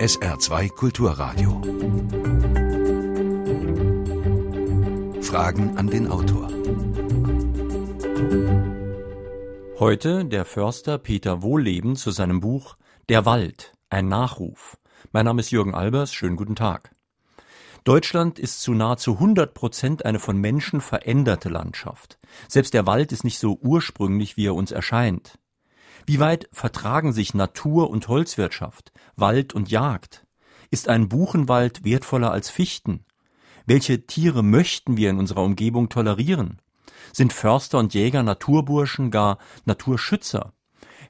SR2 Kulturradio. Fragen an den Autor. Heute der Förster Peter Wohlleben zu seinem Buch Der Wald, ein Nachruf. Mein Name ist Jürgen Albers, schönen guten Tag. Deutschland ist zu nahezu 100 Prozent eine von Menschen veränderte Landschaft. Selbst der Wald ist nicht so ursprünglich, wie er uns erscheint. Wie weit vertragen sich Natur und Holzwirtschaft, Wald und Jagd? Ist ein Buchenwald wertvoller als Fichten? Welche Tiere möchten wir in unserer Umgebung tolerieren? Sind Förster und Jäger Naturburschen, gar Naturschützer?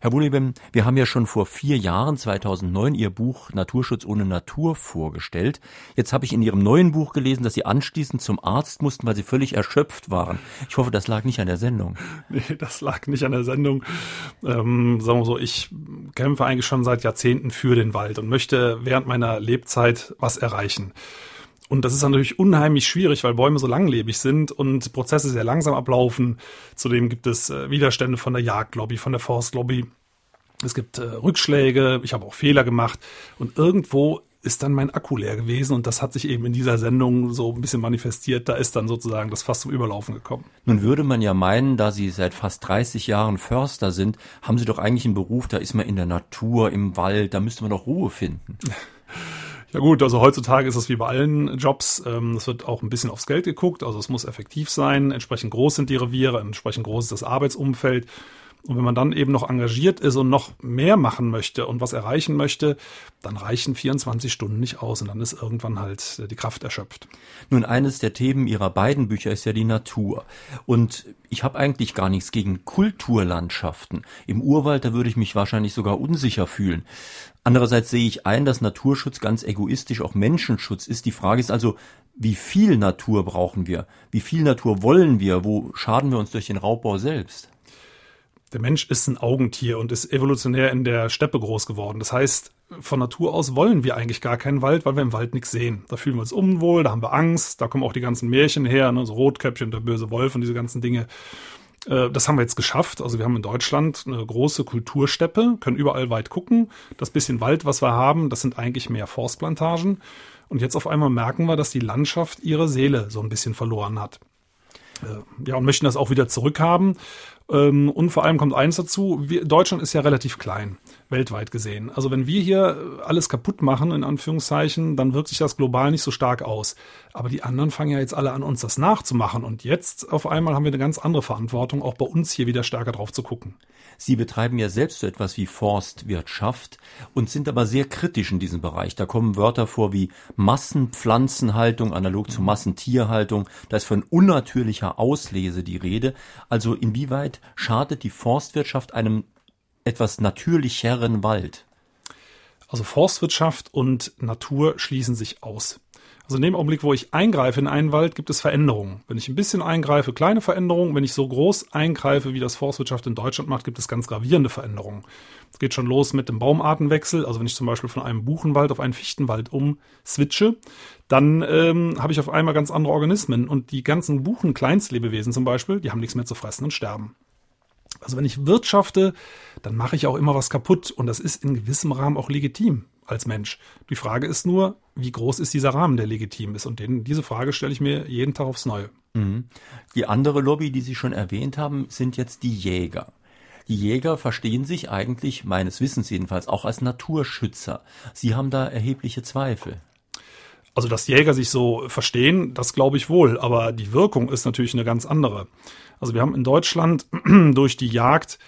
Herr Wohleben, wir haben ja schon vor vier Jahren, 2009, Ihr Buch Naturschutz ohne Natur vorgestellt. Jetzt habe ich in Ihrem neuen Buch gelesen, dass Sie anschließend zum Arzt mussten, weil Sie völlig erschöpft waren. Ich hoffe, das lag nicht an der Sendung. Nee, das lag nicht an der Sendung. Ähm, sagen wir so, ich kämpfe eigentlich schon seit Jahrzehnten für den Wald und möchte während meiner Lebzeit was erreichen. Und das ist natürlich unheimlich schwierig, weil Bäume so langlebig sind und Prozesse sehr langsam ablaufen. Zudem gibt es äh, Widerstände von der Jagdlobby, von der Forstlobby. Es gibt äh, Rückschläge, ich habe auch Fehler gemacht und irgendwo ist dann mein Akku leer gewesen und das hat sich eben in dieser Sendung so ein bisschen manifestiert. Da ist dann sozusagen das fast zum Überlaufen gekommen. Nun würde man ja meinen, da Sie seit fast 30 Jahren Förster sind, haben Sie doch eigentlich einen Beruf, da ist man in der Natur, im Wald, da müsste man doch Ruhe finden. Ja gut, also heutzutage ist es wie bei allen Jobs, ähm, es wird auch ein bisschen aufs Geld geguckt, also es muss effektiv sein, entsprechend groß sind die Reviere, entsprechend groß ist das Arbeitsumfeld. Und wenn man dann eben noch engagiert ist und noch mehr machen möchte und was erreichen möchte, dann reichen 24 Stunden nicht aus und dann ist irgendwann halt die Kraft erschöpft. Nun, eines der Themen Ihrer beiden Bücher ist ja die Natur. Und ich habe eigentlich gar nichts gegen Kulturlandschaften. Im Urwald, da würde ich mich wahrscheinlich sogar unsicher fühlen. Andererseits sehe ich ein, dass Naturschutz ganz egoistisch auch Menschenschutz ist. Die Frage ist also, wie viel Natur brauchen wir? Wie viel Natur wollen wir? Wo schaden wir uns durch den Raubbau selbst? Der Mensch ist ein Augentier und ist evolutionär in der Steppe groß geworden. Das heißt, von Natur aus wollen wir eigentlich gar keinen Wald, weil wir im Wald nichts sehen. Da fühlen wir uns unwohl, da haben wir Angst, da kommen auch die ganzen Märchen her, ne, so Rotkäppchen, der böse Wolf und diese ganzen Dinge. Äh, das haben wir jetzt geschafft. Also wir haben in Deutschland eine große Kultursteppe, können überall weit gucken. Das bisschen Wald, was wir haben, das sind eigentlich mehr Forstplantagen. Und jetzt auf einmal merken wir, dass die Landschaft ihre Seele so ein bisschen verloren hat. Äh, ja, und möchten das auch wieder zurückhaben. Ähm, und vor allem kommt eins dazu, Deutschland ist ja relativ klein, weltweit gesehen. Also wenn wir hier alles kaputt machen, in Anführungszeichen, dann wirkt sich das global nicht so stark aus. Aber die anderen fangen ja jetzt alle an, uns das nachzumachen. Und jetzt auf einmal haben wir eine ganz andere Verantwortung, auch bei uns hier wieder stärker drauf zu gucken. Sie betreiben ja selbst so etwas wie Forstwirtschaft und sind aber sehr kritisch in diesem Bereich. Da kommen Wörter vor wie Massenpflanzenhaltung, analog zu Massentierhaltung. Da ist von unnatürlicher Auslese die Rede. Also inwieweit schadet die Forstwirtschaft einem etwas natürlicheren Wald? Also Forstwirtschaft und Natur schließen sich aus. Also in dem Augenblick, wo ich eingreife in einen Wald, gibt es Veränderungen. Wenn ich ein bisschen eingreife, kleine Veränderungen. Wenn ich so groß eingreife, wie das Forstwirtschaft in Deutschland macht, gibt es ganz gravierende Veränderungen. Es geht schon los mit dem Baumartenwechsel. Also wenn ich zum Beispiel von einem Buchenwald auf einen Fichtenwald umswitche, dann ähm, habe ich auf einmal ganz andere Organismen. Und die ganzen Buchen-Kleinstlebewesen zum Beispiel, die haben nichts mehr zu fressen und sterben. Also wenn ich wirtschafte, dann mache ich auch immer was kaputt. Und das ist in gewissem Rahmen auch legitim als Mensch. Die Frage ist nur, wie groß ist dieser Rahmen, der legitim ist? Und den, diese Frage stelle ich mir jeden Tag aufs Neue. Mhm. Die andere Lobby, die Sie schon erwähnt haben, sind jetzt die Jäger. Die Jäger verstehen sich eigentlich, meines Wissens jedenfalls, auch als Naturschützer. Sie haben da erhebliche Zweifel. Also, dass Jäger sich so verstehen, das glaube ich wohl, aber die Wirkung ist natürlich eine ganz andere. Also, wir haben in Deutschland durch die Jagd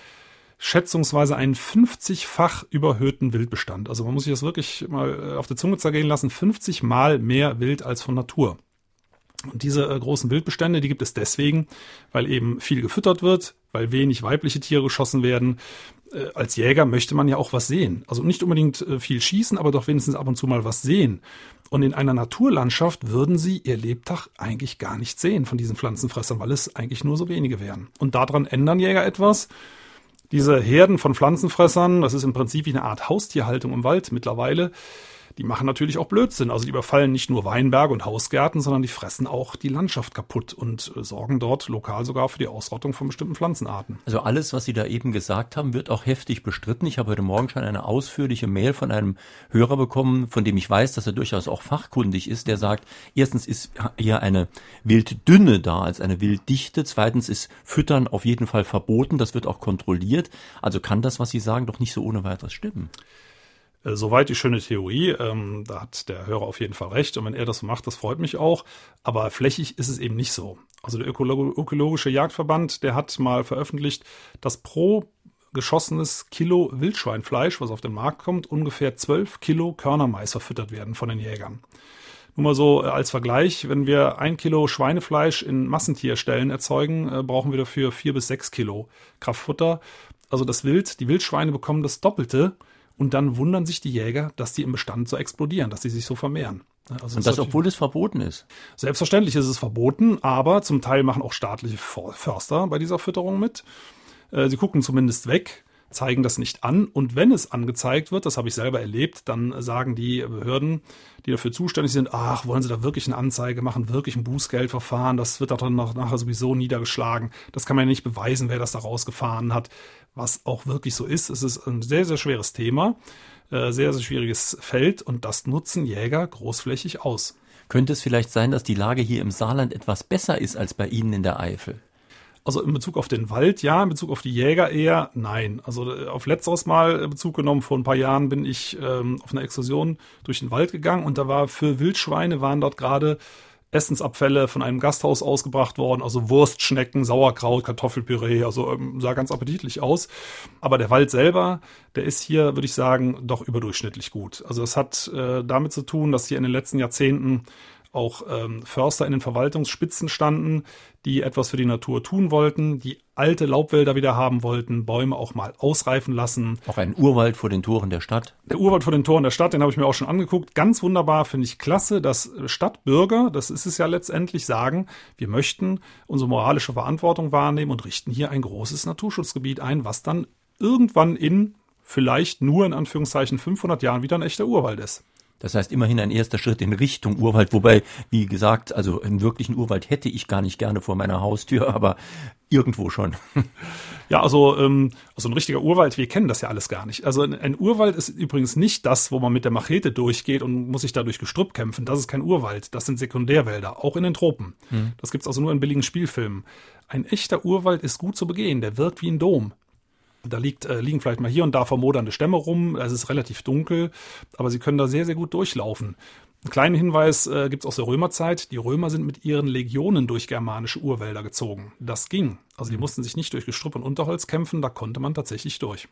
schätzungsweise einen 50-fach überhöhten Wildbestand. Also man muss sich das wirklich mal äh, auf der Zunge zergehen lassen. 50 mal mehr Wild als von Natur. Und diese äh, großen Wildbestände, die gibt es deswegen, weil eben viel gefüttert wird, weil wenig weibliche Tiere geschossen werden. Äh, als Jäger möchte man ja auch was sehen. Also nicht unbedingt äh, viel schießen, aber doch wenigstens ab und zu mal was sehen. Und in einer Naturlandschaft würden sie ihr Lebtag eigentlich gar nicht sehen von diesen Pflanzenfressern, weil es eigentlich nur so wenige wären. Und daran ändern Jäger etwas. Diese Herden von Pflanzenfressern, das ist im Prinzip wie eine Art Haustierhaltung im Wald mittlerweile, die machen natürlich auch Blödsinn. Also die überfallen nicht nur Weinberge und Hausgärten, sondern die fressen auch die Landschaft kaputt und äh, sorgen dort lokal sogar für die Ausrottung von bestimmten Pflanzenarten. Also alles, was Sie da eben gesagt haben, wird auch heftig bestritten. Ich habe heute Morgen schon eine ausführliche Mail von einem Hörer bekommen, von dem ich weiß, dass er durchaus auch fachkundig ist, der sagt, erstens ist eher eine Wilddünne da als eine Wilddichte, zweitens ist Füttern auf jeden Fall verboten, das wird auch kontrolliert. Also kann das, was Sie sagen, doch nicht so ohne weiteres stimmen. Äh, soweit die schöne Theorie, ähm, da hat der Hörer auf jeden Fall recht. Und wenn er das macht, das freut mich auch. Aber flächig ist es eben nicht so. Also der Ökolo Ökologische Jagdverband, der hat mal veröffentlicht, dass pro geschossenes Kilo Wildschweinfleisch, was auf den Markt kommt, ungefähr 12 Kilo Körnermais verfüttert werden von den Jägern. Nur mal so äh, als Vergleich, wenn wir ein Kilo Schweinefleisch in Massentierstellen erzeugen, äh, brauchen wir dafür vier bis sechs Kilo Kraftfutter. Also das Wild, die Wildschweine bekommen das Doppelte und dann wundern sich die Jäger, dass die im Bestand so explodieren, dass sie sich so vermehren. Also und das, obwohl es verboten ist. Selbstverständlich ist es verboten, aber zum Teil machen auch staatliche Förster bei dieser Fütterung mit. Äh, sie gucken zumindest weg, zeigen das nicht an und wenn es angezeigt wird, das habe ich selber erlebt, dann sagen die Behörden, die dafür zuständig sind, ach, wollen sie da wirklich eine Anzeige machen, wirklich ein Bußgeldverfahren, das wird dann nachher sowieso niedergeschlagen. Das kann man ja nicht beweisen, wer das da rausgefahren hat was auch wirklich so ist. Es ist ein sehr, sehr schweres Thema, äh, sehr, sehr schwieriges Feld und das nutzen Jäger großflächig aus. Könnte es vielleicht sein, dass die Lage hier im Saarland etwas besser ist als bei Ihnen in der Eifel? Also in Bezug auf den Wald ja, in Bezug auf die Jäger eher nein. Also äh, auf letzteres Mal Bezug genommen, vor ein paar Jahren bin ich ähm, auf einer Exkursion durch den Wald gegangen und da war für Wildschweine waren dort gerade Essensabfälle von einem Gasthaus ausgebracht worden, also Wurstschnecken, Sauerkraut, Kartoffelpüree, also ähm, sah ganz appetitlich aus. Aber der Wald selber, der ist hier, würde ich sagen, doch überdurchschnittlich gut. Also es hat äh, damit zu tun, dass hier in den letzten Jahrzehnten auch ähm, Förster in den Verwaltungsspitzen standen, die etwas für die Natur tun wollten, die alte Laubwälder wieder haben wollten, Bäume auch mal ausreifen lassen. Auch ein Urwald vor den Toren der Stadt. Der Urwald vor den Toren der Stadt, den habe ich mir auch schon angeguckt. Ganz wunderbar, finde ich klasse, dass Stadtbürger, das ist es ja letztendlich, sagen, wir möchten unsere moralische Verantwortung wahrnehmen und richten hier ein großes Naturschutzgebiet ein, was dann irgendwann in vielleicht nur in Anführungszeichen 500 Jahren wieder ein echter Urwald ist. Das heißt immerhin ein erster Schritt in Richtung Urwald, wobei, wie gesagt, also einen wirklichen Urwald hätte ich gar nicht gerne vor meiner Haustür, aber irgendwo schon. Ja, also, ähm, also ein richtiger Urwald, wir kennen das ja alles gar nicht. Also ein, Urwald ist übrigens nicht das, wo man mit der Machete durchgeht und muss sich dadurch Gestrüpp kämpfen. Das ist kein Urwald, das sind Sekundärwälder, auch in den Tropen. Hm. Das gibt's also nur in billigen Spielfilmen. Ein echter Urwald ist gut zu begehen, der wirkt wie ein Dom. Da liegt, äh, liegen vielleicht mal hier und da vermodernde Stämme rum. Es ist relativ dunkel, aber sie können da sehr, sehr gut durchlaufen. Einen kleinen Hinweis äh, gibt es aus der Römerzeit. Die Römer sind mit ihren Legionen durch germanische Urwälder gezogen. Das ging. Also die mussten sich nicht durch Gestrüpp und Unterholz kämpfen, da konnte man tatsächlich durch.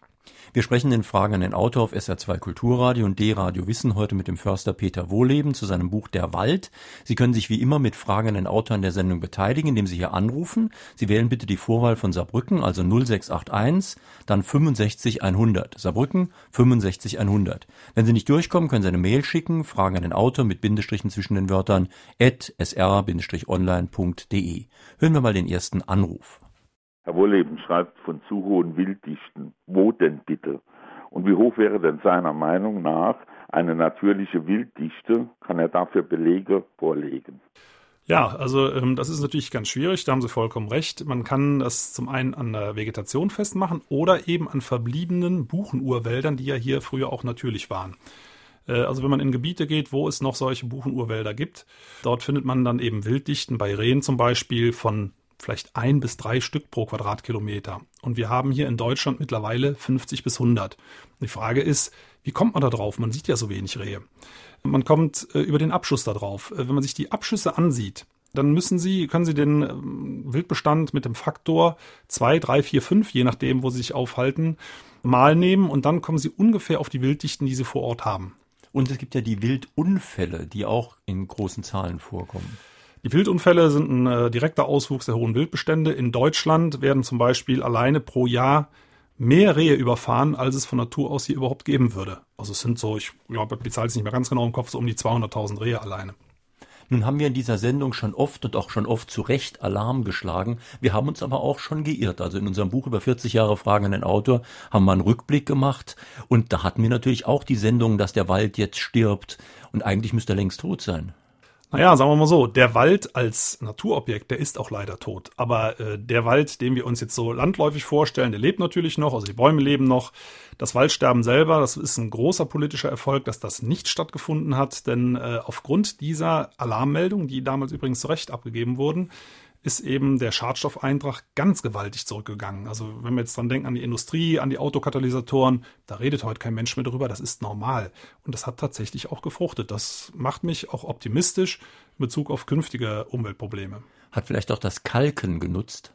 Wir sprechen den Fragen an den Autor auf SR2 Kulturradio und D-Radio Wissen heute mit dem Förster Peter Wohleben zu seinem Buch Der Wald. Sie können sich wie immer mit Fragen an den Autor an der Sendung beteiligen, indem Sie hier anrufen. Sie wählen bitte die Vorwahl von Saarbrücken, also 0681, dann 65 100. Saarbrücken 65 100. Wenn Sie nicht durchkommen, können Sie eine Mail schicken, Fragen an den Autor mit Bindestrichen zwischen den Wörtern at sr-online.de. Hören wir mal den ersten Anruf. Herr Wolleben schreibt von zu hohen Wilddichten. Wo denn bitte? Und wie hoch wäre denn seiner Meinung nach eine natürliche Wilddichte? Kann er dafür Belege vorlegen? Ja, also ähm, das ist natürlich ganz schwierig, da haben Sie vollkommen recht. Man kann das zum einen an der Vegetation festmachen oder eben an verbliebenen Buchenurwäldern, die ja hier früher auch natürlich waren. Äh, also wenn man in Gebiete geht, wo es noch solche Buchenurwälder gibt, dort findet man dann eben Wilddichten bei Rehen zum Beispiel von vielleicht ein bis drei Stück pro Quadratkilometer. Und wir haben hier in Deutschland mittlerweile 50 bis 100. Die Frage ist, wie kommt man da drauf? Man sieht ja so wenig Rehe. Man kommt äh, über den Abschuss da drauf. Äh, wenn man sich die Abschüsse ansieht, dann müssen Sie, können Sie den ähm, Wildbestand mit dem Faktor 2, 3, 4, 5, je nachdem, wo Sie sich aufhalten, mal nehmen und dann kommen Sie ungefähr auf die Wilddichten, die Sie vor Ort haben. Und es gibt ja die Wildunfälle, die auch in großen Zahlen vorkommen. Die Wildunfälle sind ein äh, direkter Auswuchs der hohen Wildbestände. In Deutschland werden zum Beispiel alleine pro Jahr mehr Rehe überfahren, als es von Natur aus hier überhaupt geben würde. Also es sind so, ich glaube, die Zahl ist nicht mehr ganz genau im Kopf, so um die 200.000 Rehe alleine. Nun haben wir in dieser Sendung schon oft und auch schon oft zu Recht Alarm geschlagen. Wir haben uns aber auch schon geirrt. Also in unserem Buch über 40 Jahre Fragen an den Autor haben wir einen Rückblick gemacht und da hatten wir natürlich auch die Sendung, dass der Wald jetzt stirbt und eigentlich müsste er längst tot sein. Naja, sagen wir mal so, der Wald als Naturobjekt, der ist auch leider tot. Aber äh, der Wald, den wir uns jetzt so landläufig vorstellen, der lebt natürlich noch, also die Bäume leben noch. Das Waldsterben selber, das ist ein großer politischer Erfolg, dass das nicht stattgefunden hat, denn äh, aufgrund dieser Alarmmeldung, die damals übrigens zu Recht abgegeben wurden, ist eben der Schadstoffeintrag ganz gewaltig zurückgegangen. Also wenn wir jetzt dran denken an die Industrie, an die Autokatalysatoren, da redet heute kein Mensch mehr drüber, das ist normal. Und das hat tatsächlich auch gefruchtet. Das macht mich auch optimistisch in Bezug auf künftige Umweltprobleme. Hat vielleicht auch das Kalken genutzt?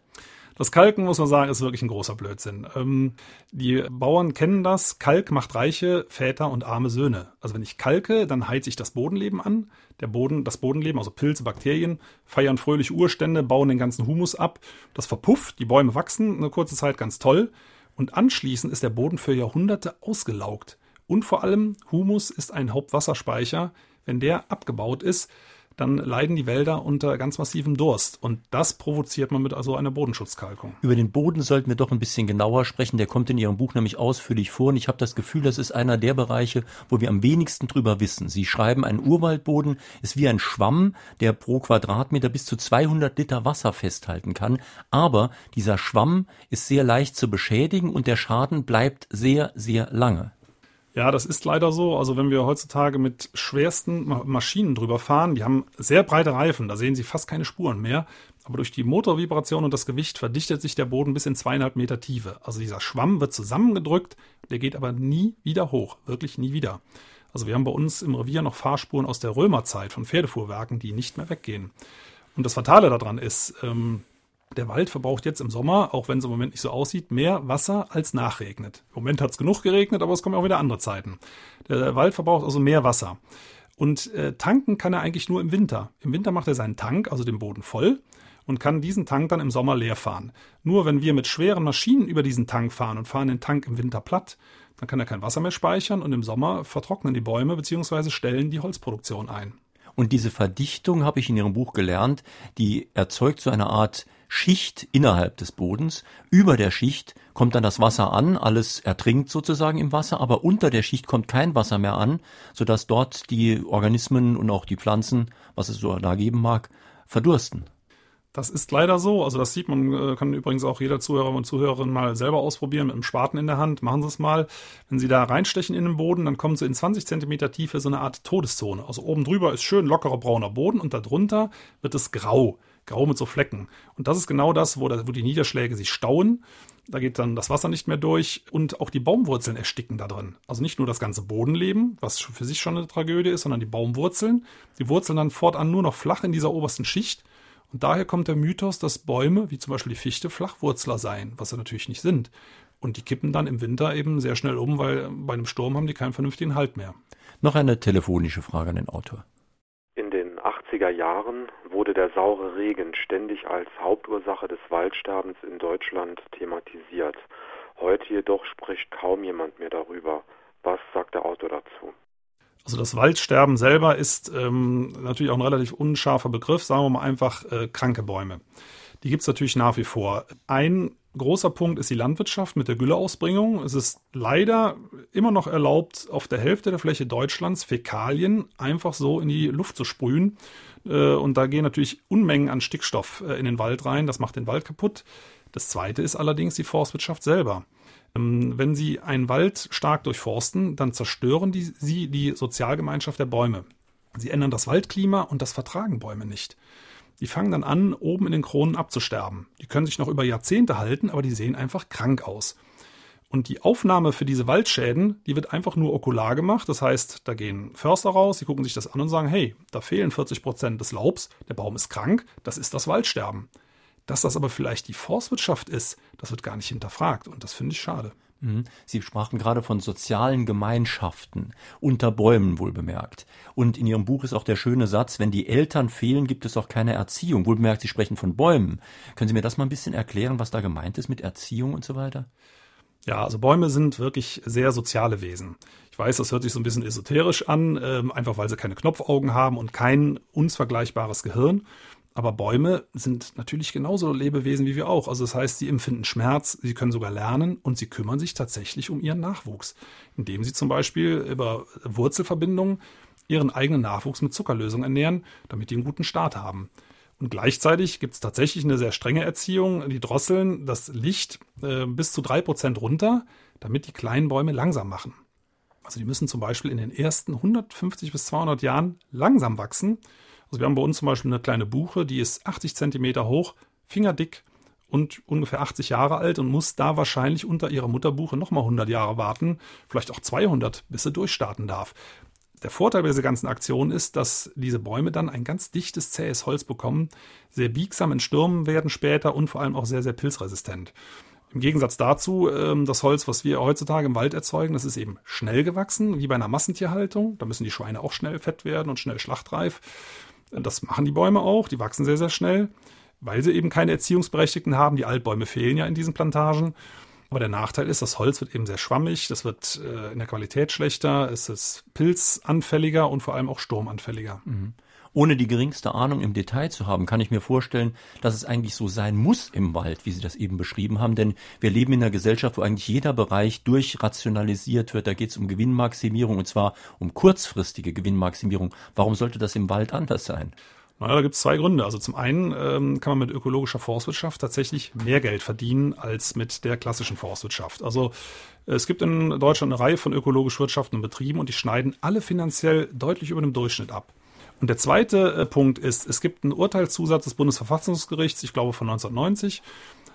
Das Kalken, muss man sagen, ist wirklich ein großer Blödsinn. Ähm, die Bauern kennen das. Kalk macht reiche Väter und arme Söhne. Also wenn ich kalke, dann heizt sich das Bodenleben an. Der Boden, das Bodenleben, also Pilze, Bakterien, feiern fröhlich Urstände, bauen den ganzen Humus ab. Das verpufft, die Bäume wachsen eine kurze Zeit ganz toll. Und anschließend ist der Boden für Jahrhunderte ausgelaugt. Und vor allem, Humus ist ein Hauptwasserspeicher. Wenn der abgebaut ist, dann leiden die Wälder unter ganz massivem Durst. Und das provoziert man mit also einer Bodenschutzkalkung. Über den Boden sollten wir doch ein bisschen genauer sprechen. Der kommt in Ihrem Buch nämlich ausführlich vor. Und ich habe das Gefühl, das ist einer der Bereiche, wo wir am wenigsten drüber wissen. Sie schreiben, ein Urwaldboden ist wie ein Schwamm, der pro Quadratmeter bis zu 200 Liter Wasser festhalten kann. Aber dieser Schwamm ist sehr leicht zu beschädigen und der Schaden bleibt sehr, sehr lange. Ja, das ist leider so. Also wenn wir heutzutage mit schwersten Maschinen drüber fahren, die haben sehr breite Reifen, da sehen Sie fast keine Spuren mehr. Aber durch die Motorvibration und das Gewicht verdichtet sich der Boden bis in zweieinhalb Meter Tiefe. Also dieser Schwamm wird zusammengedrückt, der geht aber nie wieder hoch, wirklich nie wieder. Also wir haben bei uns im Revier noch Fahrspuren aus der Römerzeit von Pferdefuhrwerken, die nicht mehr weggehen. Und das Fatale daran ist, ähm, der Wald verbraucht jetzt im Sommer, auch wenn es im Moment nicht so aussieht, mehr Wasser als nachregnet. Im Moment hat es genug geregnet, aber es kommen auch wieder andere Zeiten. Der Wald verbraucht also mehr Wasser. Und äh, tanken kann er eigentlich nur im Winter. Im Winter macht er seinen Tank, also den Boden voll, und kann diesen Tank dann im Sommer leer fahren. Nur wenn wir mit schweren Maschinen über diesen Tank fahren und fahren den Tank im Winter platt, dann kann er kein Wasser mehr speichern und im Sommer vertrocknen die Bäume bzw. stellen die Holzproduktion ein. Und diese Verdichtung habe ich in Ihrem Buch gelernt, die erzeugt so eine Art Schicht innerhalb des Bodens. Über der Schicht kommt dann das Wasser an, alles ertrinkt sozusagen im Wasser, aber unter der Schicht kommt kein Wasser mehr an, sodass dort die Organismen und auch die Pflanzen, was es so da geben mag, verdursten. Das ist leider so. Also das sieht man, äh, kann übrigens auch jeder Zuhörer und Zuhörerin mal selber ausprobieren mit einem Spaten in der Hand. Machen Sie es mal. Wenn Sie da reinstechen in den Boden, dann kommen Sie in 20 Zentimeter Tiefe so eine Art Todeszone. Also oben drüber ist schön lockerer brauner Boden und darunter wird es grau grau mit so Flecken. Und das ist genau das, wo, wo die Niederschläge sich stauen. Da geht dann das Wasser nicht mehr durch und auch die Baumwurzeln ersticken da drin. Also nicht nur das ganze Bodenleben, was für sich schon eine Tragödie ist, sondern die Baumwurzeln. Die wurzeln dann fortan nur noch flach in dieser obersten Schicht. Und daher kommt der Mythos, dass Bäume, wie zum Beispiel die Fichte, Flachwurzler seien, was sie natürlich nicht sind. Und die kippen dann im Winter eben sehr schnell um, weil bei einem Sturm haben die keinen vernünftigen Halt mehr. Noch eine telefonische Frage an den Autor. 80er Jahren wurde der saure Regen ständig als Hauptursache des Waldsterbens in Deutschland thematisiert. Heute jedoch spricht kaum jemand mehr darüber. Was sagt der Autor dazu? Also das Waldsterben selber ist ähm, natürlich auch ein relativ unscharfer Begriff, sagen wir mal einfach äh, kranke Bäume. Die gibt es natürlich nach wie vor. Ein großer Punkt ist die Landwirtschaft mit der Gülleausbringung. Es ist leider immer noch erlaubt, auf der Hälfte der Fläche Deutschlands Fäkalien einfach so in die Luft zu sprühen. Äh, und da gehen natürlich Unmengen an Stickstoff äh, in den Wald rein. Das macht den Wald kaputt. Das zweite ist allerdings die Forstwirtschaft selber. Ähm, wenn Sie einen Wald stark durchforsten, dann zerstören die, Sie die Sozialgemeinschaft der Bäume. Sie ändern das Waldklima und das vertragen Bäume nicht. Die fangen dann an, oben in den Kronen abzusterben. Die können sich noch über Jahrzehnte halten, aber die sehen einfach krank aus. Und die Aufnahme für diese Waldschäden, die wird einfach nur okular gemacht. Das heißt, da gehen Förster raus, die gucken sich das an und sagen, hey, da fehlen 40 Prozent des Laubs, der Baum ist krank, das ist das Waldsterben. Dass das aber vielleicht die Forstwirtschaft ist, das wird gar nicht hinterfragt und das finde ich schade. Mhm. Sie sprachen gerade von sozialen Gemeinschaften, unter Bäumen wohl bemerkt. Und in Ihrem Buch ist auch der schöne Satz, wenn die Eltern fehlen, gibt es auch keine Erziehung. Wohl bemerkt, Sie sprechen von Bäumen. Können Sie mir das mal ein bisschen erklären, was da gemeint ist mit Erziehung und so weiter? Ja, also Bäume sind wirklich sehr soziale Wesen. Ich weiß, das hört sich so ein bisschen esoterisch an, ähm, einfach weil sie keine Knopfaugen haben und kein uns vergleichbares Gehirn. Aber Bäume sind natürlich genauso Lebewesen wie wir auch. Also das heißt, sie empfinden Schmerz, sie können sogar lernen und sie kümmern sich tatsächlich um ihren Nachwuchs, indem sie zum Beispiel über Wurzelverbindungen ihren eigenen Nachwuchs mit Zuckerlösung ernähren, damit die einen guten Start haben. Und gleichzeitig gibt es tatsächlich eine sehr strenge Erziehung. Die drosseln das Licht äh, bis zu drei Prozent runter, damit die kleinen Bäume langsam machen. Also die müssen zum Beispiel in den ersten 150 bis 200 Jahren langsam wachsen. Also wir haben bei uns zum Beispiel eine kleine Buche, die ist 80 Zentimeter hoch, fingerdick und ungefähr 80 Jahre alt und muss da wahrscheinlich unter ihrer Mutterbuche nochmal 100 Jahre warten, vielleicht auch 200, bis sie durchstarten darf. Der Vorteil dieser ganzen Aktion ist, dass diese Bäume dann ein ganz dichtes, zähes Holz bekommen, sehr biegsam in Stürmen werden später und vor allem auch sehr, sehr pilzresistent. Im Gegensatz dazu, ähm, das Holz, was wir heutzutage im Wald erzeugen, das ist eben schnell gewachsen, wie bei einer Massentierhaltung. Da müssen die Schweine auch schnell fett werden und schnell schlachtreif. Das machen die Bäume auch, die wachsen sehr, sehr schnell, weil sie eben keine Erziehungsberechtigten haben. Die Altbäume fehlen ja in diesen Plantagen. Aber der Nachteil ist, das Holz wird eben sehr schwammig, das wird äh, in der Qualität schlechter, es ist pilzanfälliger und vor allem auch sturmanfälliger. Mhm. Ohne die geringste Ahnung im Detail zu haben, kann ich mir vorstellen, dass es eigentlich so sein muss im Wald, wie Sie das eben beschrieben haben. Denn wir leben in einer Gesellschaft, wo eigentlich jeder Bereich durchrationalisiert wird. Da geht es um Gewinnmaximierung und zwar um kurzfristige Gewinnmaximierung. Warum sollte das im Wald anders sein? Naja, da gibt es zwei Gründe. Also zum einen ähm, kann man mit ökologischer Forstwirtschaft tatsächlich mehr Geld verdienen als mit der klassischen Forstwirtschaft. Also es gibt in Deutschland eine Reihe von ökologisch wirtschaftenden Betrieben und die schneiden alle finanziell deutlich über dem Durchschnitt ab. Und der zweite äh, Punkt ist, es gibt einen Urteilszusatz des Bundesverfassungsgerichts, ich glaube von 1990.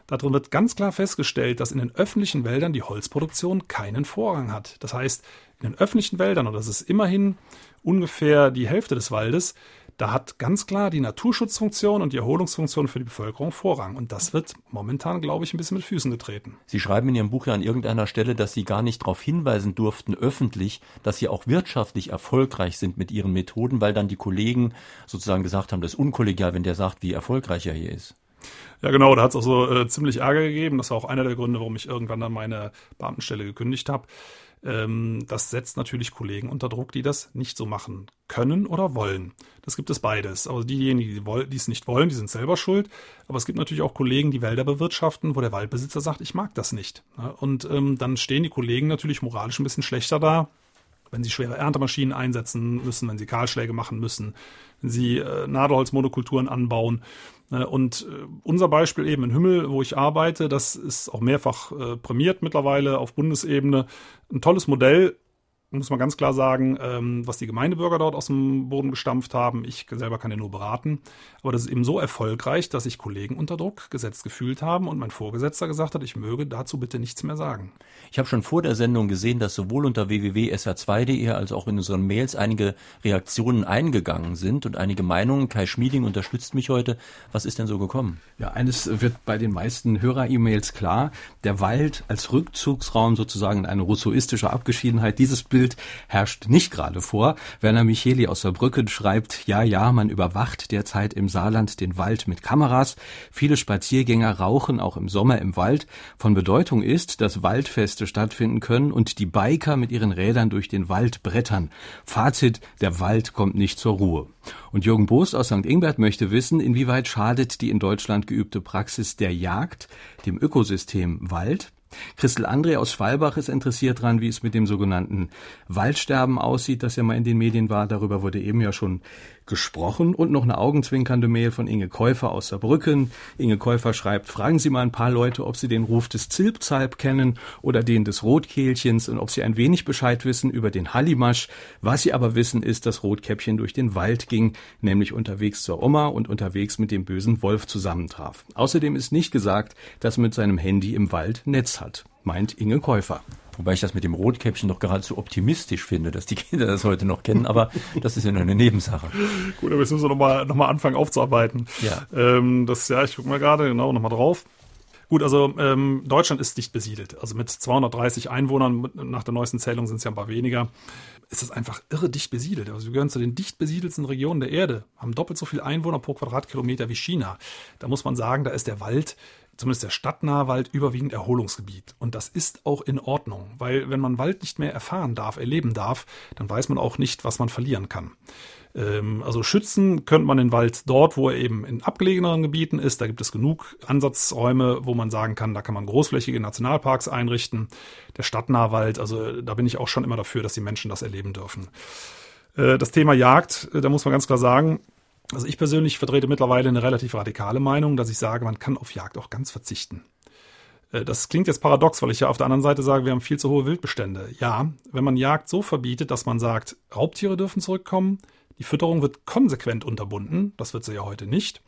Darin wird ganz klar festgestellt, dass in den öffentlichen Wäldern die Holzproduktion keinen Vorrang hat. Das heißt, in den öffentlichen Wäldern, und das ist immerhin ungefähr die Hälfte des Waldes, da hat ganz klar die Naturschutzfunktion und die Erholungsfunktion für die Bevölkerung Vorrang. Und das wird momentan, glaube ich, ein bisschen mit Füßen getreten. Sie schreiben in Ihrem Buch ja an irgendeiner Stelle, dass Sie gar nicht darauf hinweisen durften, öffentlich, dass Sie auch wirtschaftlich erfolgreich sind mit Ihren Methoden, weil dann die Kollegen sozusagen gesagt haben, das ist unkollegial, wenn der sagt, wie erfolgreich er hier ist. Ja, genau, da hat es auch so äh, ziemlich Ärger gegeben. Das war auch einer der Gründe, warum ich irgendwann dann meine Beamtenstelle gekündigt habe. Ähm, das setzt natürlich Kollegen unter Druck, die das nicht so machen können oder wollen. Das gibt es beides. Also diejenigen, die, es nicht wollen, die sind selber schuld. Aber es gibt natürlich auch Kollegen, die Wälder bewirtschaften, wo der Waldbesitzer sagt, ich mag das nicht. Und ähm, dann stehen die Kollegen natürlich moralisch ein bisschen schlechter da, wenn sie schwere Erntemaschinen einsetzen müssen, wenn sie Kahlschläge machen müssen, wenn sie äh, Nadelholzmonokulturen anbauen. Äh, und äh, unser Beispiel eben in Hümmel, wo ich arbeite, das ist auch mehrfach äh, prämiert mittlerweile auf Bundesebene. Ein tolles Modell, muss man ganz klar sagen, ähm, was die Gemeindebürger dort aus dem Boden gestampft haben. Ich selber kann ja nur beraten. Aber das ist eben so erfolgreich, dass sich Kollegen unter Druck gesetzt gefühlt haben und mein Vorgesetzter gesagt hat, ich möge dazu bitte nichts mehr sagen. Ich habe schon vor der Sendung gesehen, dass sowohl unter www.sr2.de als auch in unseren Mails einige Reaktionen eingegangen sind und einige Meinungen. Kai Schmieding unterstützt mich heute. Was ist denn so gekommen? Ja, eines wird bei den meisten Hörer-E-Mails klar. Der Wald als Rückzugsraum sozusagen in eine rousseauistische Abgeschiedenheit. Dieses Bild Bild herrscht nicht gerade vor. Werner Micheli aus Saarbrücken schreibt, ja, ja, man überwacht derzeit im Saarland den Wald mit Kameras. Viele Spaziergänger rauchen auch im Sommer im Wald. Von Bedeutung ist, dass Waldfeste stattfinden können und die Biker mit ihren Rädern durch den Wald brettern. Fazit, der Wald kommt nicht zur Ruhe. Und Jürgen Boos aus St. Ingbert möchte wissen, inwieweit schadet die in Deutschland geübte Praxis der Jagd dem Ökosystem Wald? Christel André aus Schwalbach ist interessiert dran, wie es mit dem sogenannten Waldsterben aussieht, das ja mal in den Medien war. Darüber wurde eben ja schon gesprochen und noch eine augenzwinkernde Mail von Inge Käufer aus Saarbrücken. Inge Käufer schreibt, fragen Sie mal ein paar Leute, ob sie den Ruf des Zilpzalp kennen oder den des Rotkehlchens und ob sie ein wenig Bescheid wissen über den Hallimasch. Was sie aber wissen, ist, dass Rotkäppchen durch den Wald ging, nämlich unterwegs zur Oma und unterwegs mit dem bösen Wolf zusammentraf. Außerdem ist nicht gesagt, dass er mit seinem Handy im Wald Netz hat, meint Inge Käufer. Wobei ich das mit dem Rotkäppchen doch geradezu optimistisch finde, dass die Kinder das heute noch kennen, aber das ist ja nur eine Nebensache. Gut, aber jetzt müssen wir nochmal noch mal anfangen aufzuarbeiten. Ja. Ähm, das, ja, ich gucke mal gerade genau nochmal drauf. Gut, also ähm, Deutschland ist dicht besiedelt. Also mit 230 Einwohnern, nach der neuesten Zählung sind es ja ein paar weniger, ist es einfach irre dicht besiedelt. Also wir gehören zu den dicht besiedelsten Regionen der Erde, haben doppelt so viele Einwohner pro Quadratkilometer wie China. Da muss man sagen, da ist der Wald zumindest der stadtnahe Wald, überwiegend Erholungsgebiet. Und das ist auch in Ordnung, weil wenn man Wald nicht mehr erfahren darf, erleben darf, dann weiß man auch nicht, was man verlieren kann. Ähm, also schützen könnte man den Wald dort, wo er eben in abgelegeneren Gebieten ist. Da gibt es genug Ansatzräume, wo man sagen kann, da kann man großflächige Nationalparks einrichten. Der Stadtnahwald, also da bin ich auch schon immer dafür, dass die Menschen das erleben dürfen. Äh, das Thema Jagd, äh, da muss man ganz klar sagen, also ich persönlich vertrete mittlerweile eine relativ radikale Meinung, dass ich sage, man kann auf Jagd auch ganz verzichten. Äh, das klingt jetzt paradox, weil ich ja auf der anderen Seite sage, wir haben viel zu hohe Wildbestände. Ja, wenn man Jagd so verbietet, dass man sagt, Raubtiere dürfen zurückkommen, die Fütterung wird konsequent unterbunden, das wird sie ja heute nicht.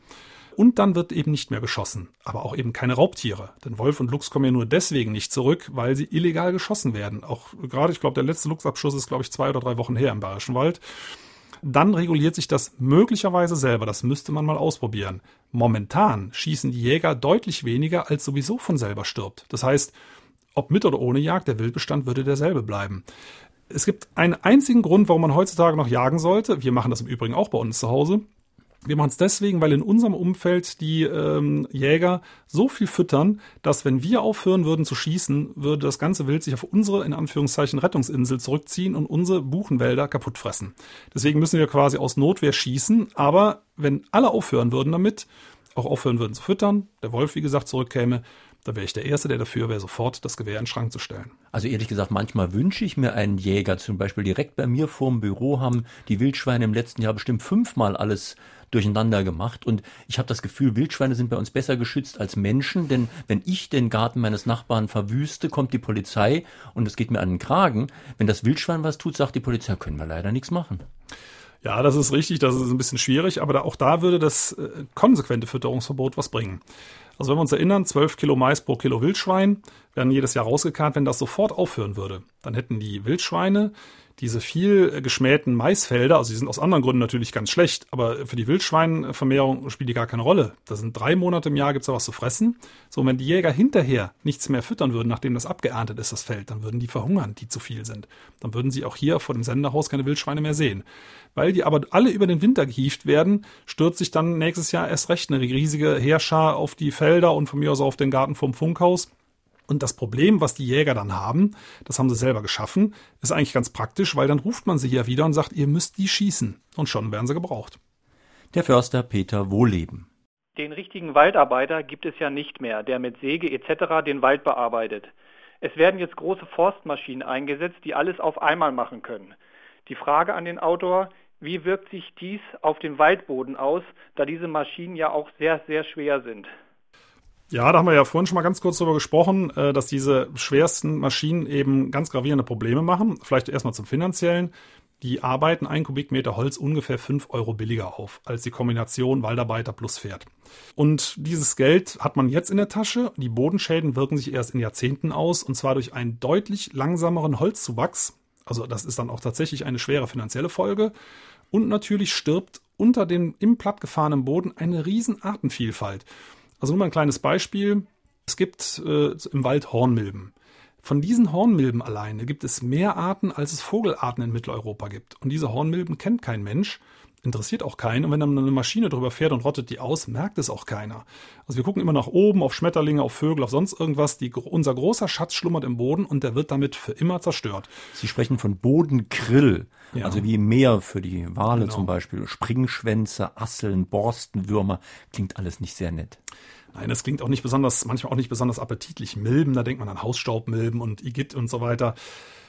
Und dann wird eben nicht mehr geschossen, aber auch eben keine Raubtiere. Denn Wolf und Luchs kommen ja nur deswegen nicht zurück, weil sie illegal geschossen werden. Auch gerade, ich glaube, der letzte Luchsabschuss ist, glaube ich, zwei oder drei Wochen her im Bayerischen Wald. Dann reguliert sich das möglicherweise selber. Das müsste man mal ausprobieren. Momentan schießen die Jäger deutlich weniger, als sowieso von selber stirbt. Das heißt, ob mit oder ohne Jagd, der Wildbestand würde derselbe bleiben. Es gibt einen einzigen Grund, warum man heutzutage noch jagen sollte. Wir machen das im Übrigen auch bei uns zu Hause. Wir machen es deswegen, weil in unserem Umfeld die ähm, Jäger so viel füttern, dass wenn wir aufhören würden zu schießen, würde das ganze Wild sich auf unsere, in Anführungszeichen, Rettungsinsel zurückziehen und unsere Buchenwälder kaputt fressen. Deswegen müssen wir quasi aus Notwehr schießen. Aber wenn alle aufhören würden damit, auch aufhören würden zu füttern, der Wolf, wie gesagt, zurückkäme, da wäre ich der Erste, der dafür wäre, sofort das Gewehr in den Schrank zu stellen. Also ehrlich gesagt, manchmal wünsche ich mir einen Jäger zum Beispiel direkt bei mir vorm Büro haben die Wildschweine im letzten Jahr bestimmt fünfmal alles durcheinander gemacht. Und ich habe das Gefühl, Wildschweine sind bei uns besser geschützt als Menschen, denn wenn ich den Garten meines Nachbarn verwüste, kommt die Polizei und es geht mir an den Kragen. Wenn das Wildschwein was tut, sagt die Polizei, können wir leider nichts machen. Ja, das ist richtig, das ist ein bisschen schwierig, aber da, auch da würde das äh, konsequente Fütterungsverbot was bringen. Also wenn wir uns erinnern, 12 Kilo Mais pro Kilo Wildschwein werden jedes Jahr rausgekarrt, wenn das sofort aufhören würde. Dann hätten die Wildschweine diese viel geschmähten Maisfelder, also die sind aus anderen Gründen natürlich ganz schlecht, aber für die Wildschweinvermehrung spielt die gar keine Rolle. Da sind drei Monate im Jahr, gibt's da was zu fressen. So, wenn die Jäger hinterher nichts mehr füttern würden, nachdem das abgeerntet ist, das Feld, dann würden die verhungern, die zu viel sind. Dann würden sie auch hier vor dem Senderhaus keine Wildschweine mehr sehen. Weil die aber alle über den Winter gehieft werden, stürzt sich dann nächstes Jahr erst recht eine riesige Heerschar auf die Felder und von mir aus auf den Garten vom Funkhaus. Und das Problem, was die Jäger dann haben, das haben sie selber geschaffen, ist eigentlich ganz praktisch, weil dann ruft man sie hier wieder und sagt, ihr müsst die schießen. Und schon werden sie gebraucht. Der Förster Peter Wohleben. Den richtigen Waldarbeiter gibt es ja nicht mehr, der mit Säge etc. den Wald bearbeitet. Es werden jetzt große Forstmaschinen eingesetzt, die alles auf einmal machen können. Die Frage an den Autor, wie wirkt sich dies auf den Waldboden aus, da diese Maschinen ja auch sehr, sehr schwer sind? Ja, da haben wir ja vorhin schon mal ganz kurz darüber gesprochen, äh, dass diese schwersten Maschinen eben ganz gravierende Probleme machen. Vielleicht erstmal zum finanziellen. Die arbeiten ein Kubikmeter Holz ungefähr fünf Euro billiger auf als die Kombination Waldarbeiter plus Pferd. Und dieses Geld hat man jetzt in der Tasche. Die Bodenschäden wirken sich erst in Jahrzehnten aus und zwar durch einen deutlich langsameren Holzzuwachs. Also das ist dann auch tatsächlich eine schwere finanzielle Folge. Und natürlich stirbt unter dem im plattgefahrenen Boden eine riesen Artenvielfalt. Also nur mal ein kleines Beispiel. Es gibt äh, im Wald Hornmilben. Von diesen Hornmilben alleine gibt es mehr Arten, als es Vogelarten in Mitteleuropa gibt. Und diese Hornmilben kennt kein Mensch, interessiert auch keinen. Und wenn dann eine Maschine drüber fährt und rottet die aus, merkt es auch keiner. Also wir gucken immer nach oben, auf Schmetterlinge, auf Vögel, auf sonst irgendwas. Die, unser großer Schatz schlummert im Boden und der wird damit für immer zerstört. Sie sprechen von Bodenkrill. Ja. Also wie Meer für die Wale genau. zum Beispiel. Springschwänze, Asseln, Borstenwürmer. Klingt alles nicht sehr nett. Nein, das klingt auch nicht besonders, manchmal auch nicht besonders appetitlich. Milben, da denkt man an Hausstaubmilben und Igitt und so weiter.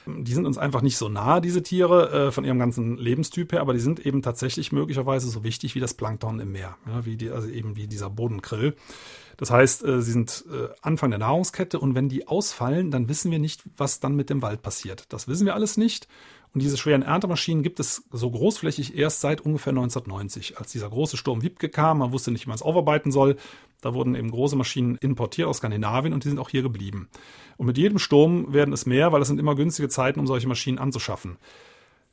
Die sind uns einfach nicht so nah, diese Tiere, äh, von ihrem ganzen Lebenstyp her, aber die sind eben tatsächlich möglicherweise so wichtig wie das Plankton im Meer, ja, wie die, also eben wie dieser Bodenkrill. Das heißt, äh, sie sind äh, Anfang der Nahrungskette und wenn die ausfallen, dann wissen wir nicht, was dann mit dem Wald passiert. Das wissen wir alles nicht. Und diese schweren Erntemaschinen gibt es so großflächig erst seit ungefähr 1990, als dieser große Sturm Wiebke kam. Man wusste nicht, wie man es aufarbeiten soll. Da wurden eben große Maschinen importiert aus Skandinavien und die sind auch hier geblieben. Und mit jedem Sturm werden es mehr, weil es sind immer günstige Zeiten, um solche Maschinen anzuschaffen.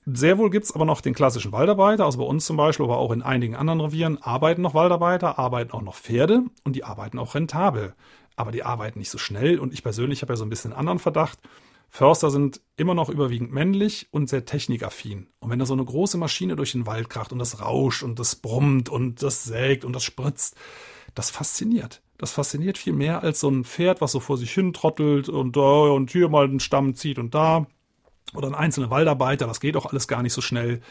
Sehr wohl gibt es aber noch den klassischen Waldarbeiter, also bei uns zum Beispiel, aber auch in einigen anderen Revieren arbeiten noch Waldarbeiter, arbeiten auch noch Pferde und die arbeiten auch rentabel. Aber die arbeiten nicht so schnell und ich persönlich habe ja so ein bisschen einen anderen Verdacht. Förster sind immer noch überwiegend männlich und sehr technikaffin. Und wenn da so eine große Maschine durch den Wald kracht und das rauscht und das brummt und das sägt und das spritzt, das fasziniert. das fasziniert viel mehr als so ein Pferd, was so vor sich hin trottelt und da und hier mal einen Stamm zieht und da. Oder ein einzelner Waldarbeiter, das geht auch alles gar nicht so schnell.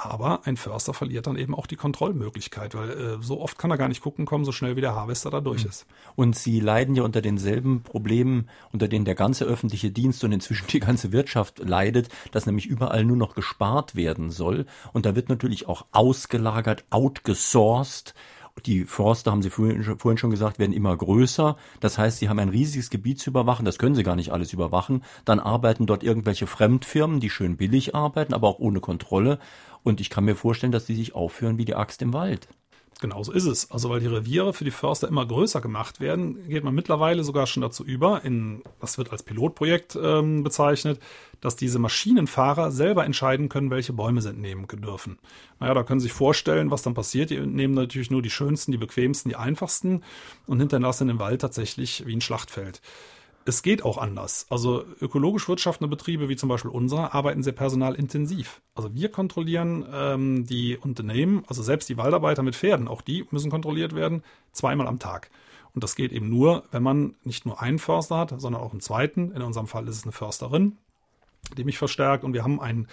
Aber ein Förster verliert dann eben auch die Kontrollmöglichkeit, weil äh, so oft kann er gar nicht gucken kommen, so schnell wie der Harvester da durch ist. Und Sie leiden ja unter denselben Problemen, unter denen der ganze öffentliche Dienst und inzwischen die ganze Wirtschaft leidet, dass nämlich überall nur noch gespart werden soll. Und da wird natürlich auch ausgelagert, outgesourced. Die Forster, haben Sie vorhin schon gesagt, werden immer größer. Das heißt, sie haben ein riesiges Gebiet zu überwachen. Das können sie gar nicht alles überwachen. Dann arbeiten dort irgendwelche Fremdfirmen, die schön billig arbeiten, aber auch ohne Kontrolle. Und ich kann mir vorstellen, dass die sich aufführen wie die Axt im Wald. Genauso ist es. Also weil die Reviere für die Förster immer größer gemacht werden, geht man mittlerweile sogar schon dazu über, in, das wird als Pilotprojekt ähm, bezeichnet, dass diese Maschinenfahrer selber entscheiden können, welche Bäume sie entnehmen dürfen. Naja, da können Sie sich vorstellen, was dann passiert. Die nehmen natürlich nur die schönsten, die bequemsten, die einfachsten und hinterlassen den Wald tatsächlich wie ein Schlachtfeld es geht auch anders. Also ökologisch wirtschaftende Betriebe wie zum Beispiel unsere arbeiten sehr personalintensiv. Also wir kontrollieren ähm, die Unternehmen, also selbst die Waldarbeiter mit Pferden, auch die müssen kontrolliert werden, zweimal am Tag. Und das geht eben nur, wenn man nicht nur einen Förster hat, sondern auch einen zweiten. In unserem Fall ist es eine Försterin, die mich verstärkt. Und wir haben ein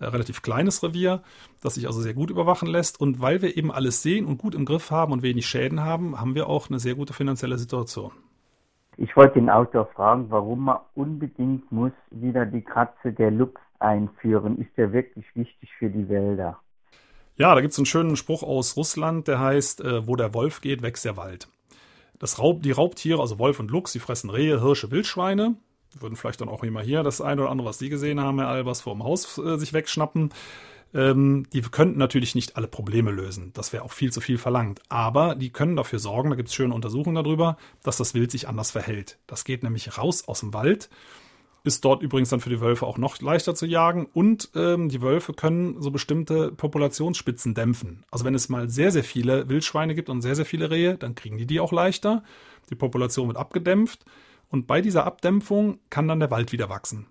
äh, relativ kleines Revier, das sich also sehr gut überwachen lässt. Und weil wir eben alles sehen und gut im Griff haben und wenig Schäden haben, haben wir auch eine sehr gute finanzielle Situation. Ich wollte den Autor fragen, warum man unbedingt muss wieder die Kratze der Luchs einführen. Ist der wirklich wichtig für die Wälder? Ja, da gibt es einen schönen Spruch aus Russland, der heißt, äh, wo der Wolf geht, wächst der Wald. Das Raub, die Raubtiere, also Wolf und Luchs, die fressen Rehe, Hirsche, Wildschweine. Würden vielleicht dann auch immer hier das eine oder andere, was Sie gesehen haben, Herr Albers, vor dem Haus äh, sich wegschnappen. Ähm, die könnten natürlich nicht alle Probleme lösen. Das wäre auch viel zu viel verlangt. Aber die können dafür sorgen, da gibt es schöne Untersuchungen darüber, dass das Wild sich anders verhält. Das geht nämlich raus aus dem Wald, ist dort übrigens dann für die Wölfe auch noch leichter zu jagen. Und ähm, die Wölfe können so bestimmte Populationsspitzen dämpfen. Also wenn es mal sehr, sehr viele Wildschweine gibt und sehr, sehr viele Rehe, dann kriegen die die auch leichter. Die Population wird abgedämpft. Und bei dieser Abdämpfung kann dann der Wald wieder wachsen.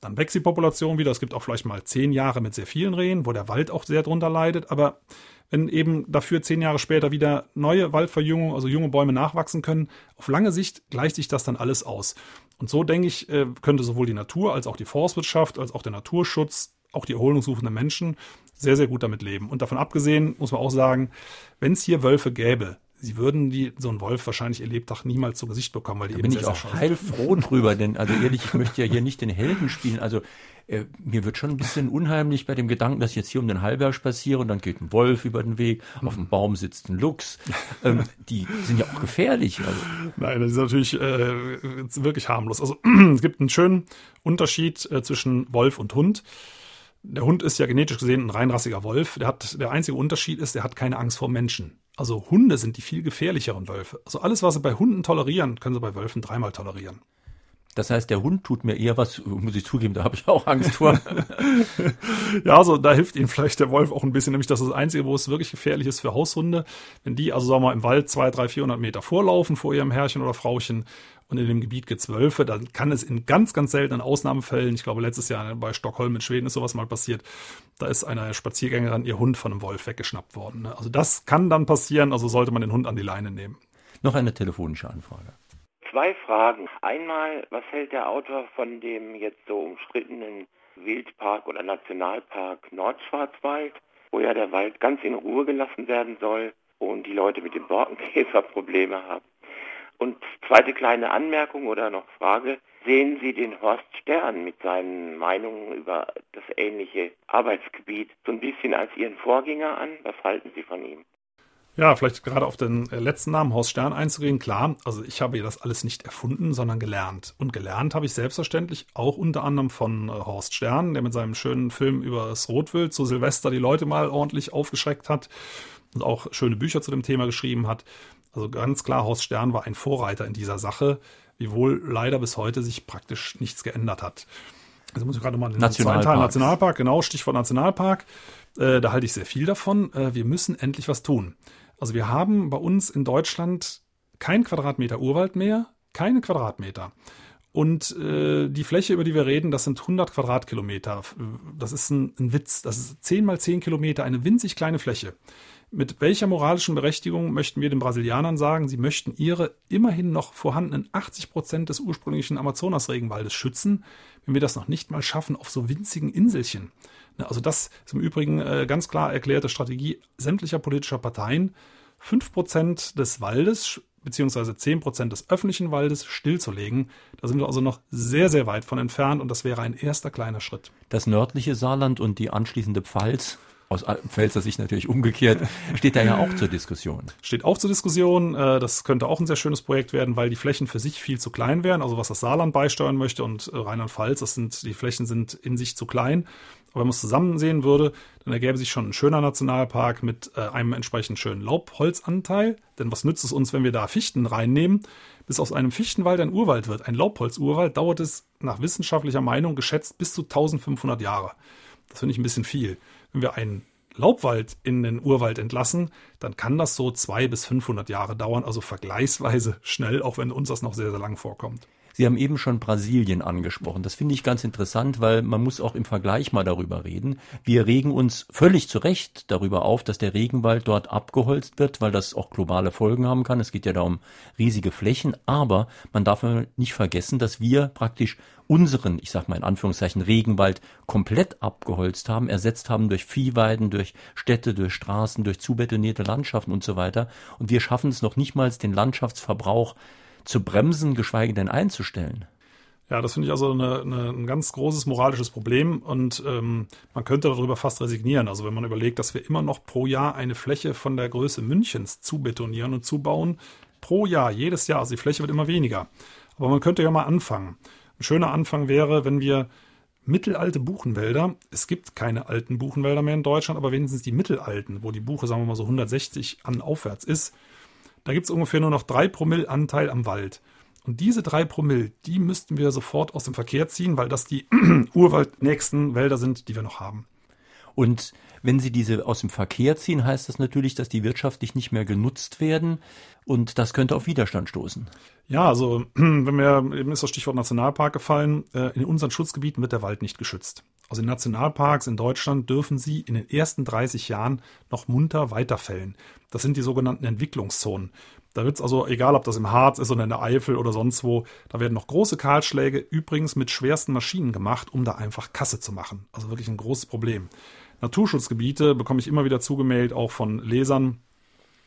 Dann wächst die Population wieder. Es gibt auch vielleicht mal zehn Jahre mit sehr vielen Rehen, wo der Wald auch sehr drunter leidet. Aber wenn eben dafür zehn Jahre später wieder neue Waldverjüngung, also junge Bäume nachwachsen können, auf lange Sicht gleicht sich das dann alles aus. Und so denke ich, äh, könnte sowohl die Natur als auch die Forstwirtschaft, als auch der Naturschutz, auch die erholungssuchenden Menschen sehr, sehr gut damit leben. Und davon abgesehen muss man auch sagen, wenn es hier Wölfe gäbe, sie würden die, so einen Wolf wahrscheinlich ihr Lebtag niemals zu Gesicht bekommen, weil die da eben bin ich auch heilfroh drüber, denn also ehrlich, ich möchte ja hier nicht den Helden spielen. Also äh, mir wird schon ein bisschen unheimlich bei dem Gedanken, dass ich jetzt hier um den Hallberg spaziere und dann geht ein Wolf über den Weg, auf dem Baum sitzt ein Luchs. Ähm, die sind ja auch gefährlich. Also. Nein, das ist natürlich äh, wirklich harmlos. Also es gibt einen schönen Unterschied äh, zwischen Wolf und Hund. Der Hund ist ja genetisch gesehen ein reinrassiger Wolf. Der, hat, der einzige Unterschied ist, der hat keine Angst vor Menschen. Also Hunde sind die viel gefährlicheren Wölfe. Also alles, was sie bei Hunden tolerieren, können sie bei Wölfen dreimal tolerieren. Das heißt, der Hund tut mir eher was, muss ich zugeben, da habe ich auch Angst vor. ja, also da hilft ihnen vielleicht der Wolf auch ein bisschen, nämlich das ist das Einzige, wo es wirklich gefährlich ist für Haushunde. Wenn die also, sagen wir mal, im Wald zwei, drei, vierhundert Meter vorlaufen vor ihrem Herrchen oder Frauchen und in dem Gebiet gibt es Wölfe, dann kann es in ganz, ganz seltenen Ausnahmefällen, ich glaube letztes Jahr bei Stockholm in Schweden ist sowas mal passiert, da ist einer Spaziergängerin ihr Hund von einem Wolf weggeschnappt worden. Ne? Also das kann dann passieren, also sollte man den Hund an die Leine nehmen. Noch eine telefonische Anfrage. Zwei Fragen. Einmal, was hält der Autor von dem jetzt so umstrittenen Wildpark oder Nationalpark Nordschwarzwald, wo ja der Wald ganz in Ruhe gelassen werden soll und die Leute mit dem Borkenkäfer Probleme haben? Und zweite kleine Anmerkung oder noch Frage. Sehen Sie den Horst Stern mit seinen Meinungen über das ähnliche Arbeitsgebiet so ein bisschen als Ihren Vorgänger an? Was halten Sie von ihm? Ja, vielleicht gerade auf den äh, letzten Namen Horst Stern einzugehen. Klar, also ich habe das alles nicht erfunden, sondern gelernt. Und gelernt habe ich selbstverständlich auch unter anderem von äh, Horst Stern, der mit seinem schönen Film über das Rotwild zu Silvester die Leute mal ordentlich aufgeschreckt hat und auch schöne Bücher zu dem Thema geschrieben hat. Also ganz klar, Horst Stern war ein Vorreiter in dieser Sache, wiewohl leider bis heute sich praktisch nichts geändert hat. Also muss ich gerade mal den Nationalpark. Nationalpark, genau, Stichwort Nationalpark. Äh, da halte ich sehr viel davon. Äh, wir müssen endlich was tun. Also wir haben bei uns in Deutschland kein Quadratmeter Urwald mehr, keine Quadratmeter. Und äh, die Fläche, über die wir reden, das sind 100 Quadratkilometer. Das ist ein, ein Witz. Das ist 10 mal 10 Kilometer, eine winzig kleine Fläche. Mit welcher moralischen Berechtigung möchten wir den Brasilianern sagen, sie möchten ihre immerhin noch vorhandenen 80 Prozent des ursprünglichen Amazonas-Regenwaldes schützen, wenn wir das noch nicht mal schaffen auf so winzigen Inselchen? Also das ist im Übrigen äh, ganz klar erklärte Strategie sämtlicher politischer Parteien. Fünf Prozent des Waldes beziehungsweise zehn Prozent des öffentlichen Waldes stillzulegen. Da sind wir also noch sehr, sehr weit von entfernt und das wäre ein erster kleiner Schritt. Das nördliche Saarland und die anschließende Pfalz aus Pfälzer Sicht natürlich umgekehrt, steht da ja auch zur Diskussion. Steht auch zur Diskussion. Äh, das könnte auch ein sehr schönes Projekt werden, weil die Flächen für sich viel zu klein wären. Also was das Saarland beisteuern möchte und äh, Rheinland-Pfalz, das sind, die Flächen sind in sich zu klein. Aber wenn man es zusammen sehen würde, dann ergäbe sich schon ein schöner Nationalpark mit äh, einem entsprechend schönen Laubholzanteil. Denn was nützt es uns, wenn wir da Fichten reinnehmen? Bis aus einem Fichtenwald ein Urwald wird, ein Laubholzurwald, dauert es nach wissenschaftlicher Meinung geschätzt bis zu 1500 Jahre. Das finde ich ein bisschen viel. Wenn wir einen Laubwald in den Urwald entlassen, dann kann das so zwei bis 500 Jahre dauern, also vergleichsweise schnell, auch wenn uns das noch sehr, sehr lang vorkommt. Sie haben eben schon Brasilien angesprochen. Das finde ich ganz interessant, weil man muss auch im Vergleich mal darüber reden. Wir regen uns völlig zu Recht darüber auf, dass der Regenwald dort abgeholzt wird, weil das auch globale Folgen haben kann. Es geht ja da um riesige Flächen. Aber man darf nicht vergessen, dass wir praktisch unseren, ich sag mal in Anführungszeichen, Regenwald komplett abgeholzt haben, ersetzt haben durch Viehweiden, durch Städte, durch Straßen, durch zubetonierte Landschaften und so weiter. Und wir schaffen es noch nicht mal, den Landschaftsverbrauch zu bremsen, geschweige denn einzustellen. Ja, das finde ich also eine, eine, ein ganz großes moralisches Problem und ähm, man könnte darüber fast resignieren. Also wenn man überlegt, dass wir immer noch pro Jahr eine Fläche von der Größe Münchens zubetonieren und zubauen, pro Jahr, jedes Jahr, also die Fläche wird immer weniger. Aber man könnte ja mal anfangen. Ein schöner Anfang wäre, wenn wir mittelalte Buchenwälder, es gibt keine alten Buchenwälder mehr in Deutschland, aber wenigstens die mittelalten, wo die Buche, sagen wir mal so 160 an aufwärts ist, da gibt es ungefähr nur noch drei Promille Anteil am Wald. Und diese drei Promille, die müssten wir sofort aus dem Verkehr ziehen, weil das die urwaldnächsten Wälder sind, die wir noch haben. Und wenn Sie diese aus dem Verkehr ziehen, heißt das natürlich, dass die wirtschaftlich nicht mehr genutzt werden und das könnte auf Widerstand stoßen. Ja, also wenn wir, eben ist das Stichwort Nationalpark gefallen, äh, in unseren Schutzgebieten wird der Wald nicht geschützt. Also in Nationalparks in Deutschland dürfen sie in den ersten 30 Jahren noch munter weiterfällen. Das sind die sogenannten Entwicklungszonen. Da wird es also, egal ob das im Harz ist oder in der Eifel oder sonst wo, da werden noch große Kahlschläge, übrigens mit schwersten Maschinen gemacht, um da einfach Kasse zu machen. Also wirklich ein großes Problem. Naturschutzgebiete bekomme ich immer wieder zugemailt, auch von Lesern,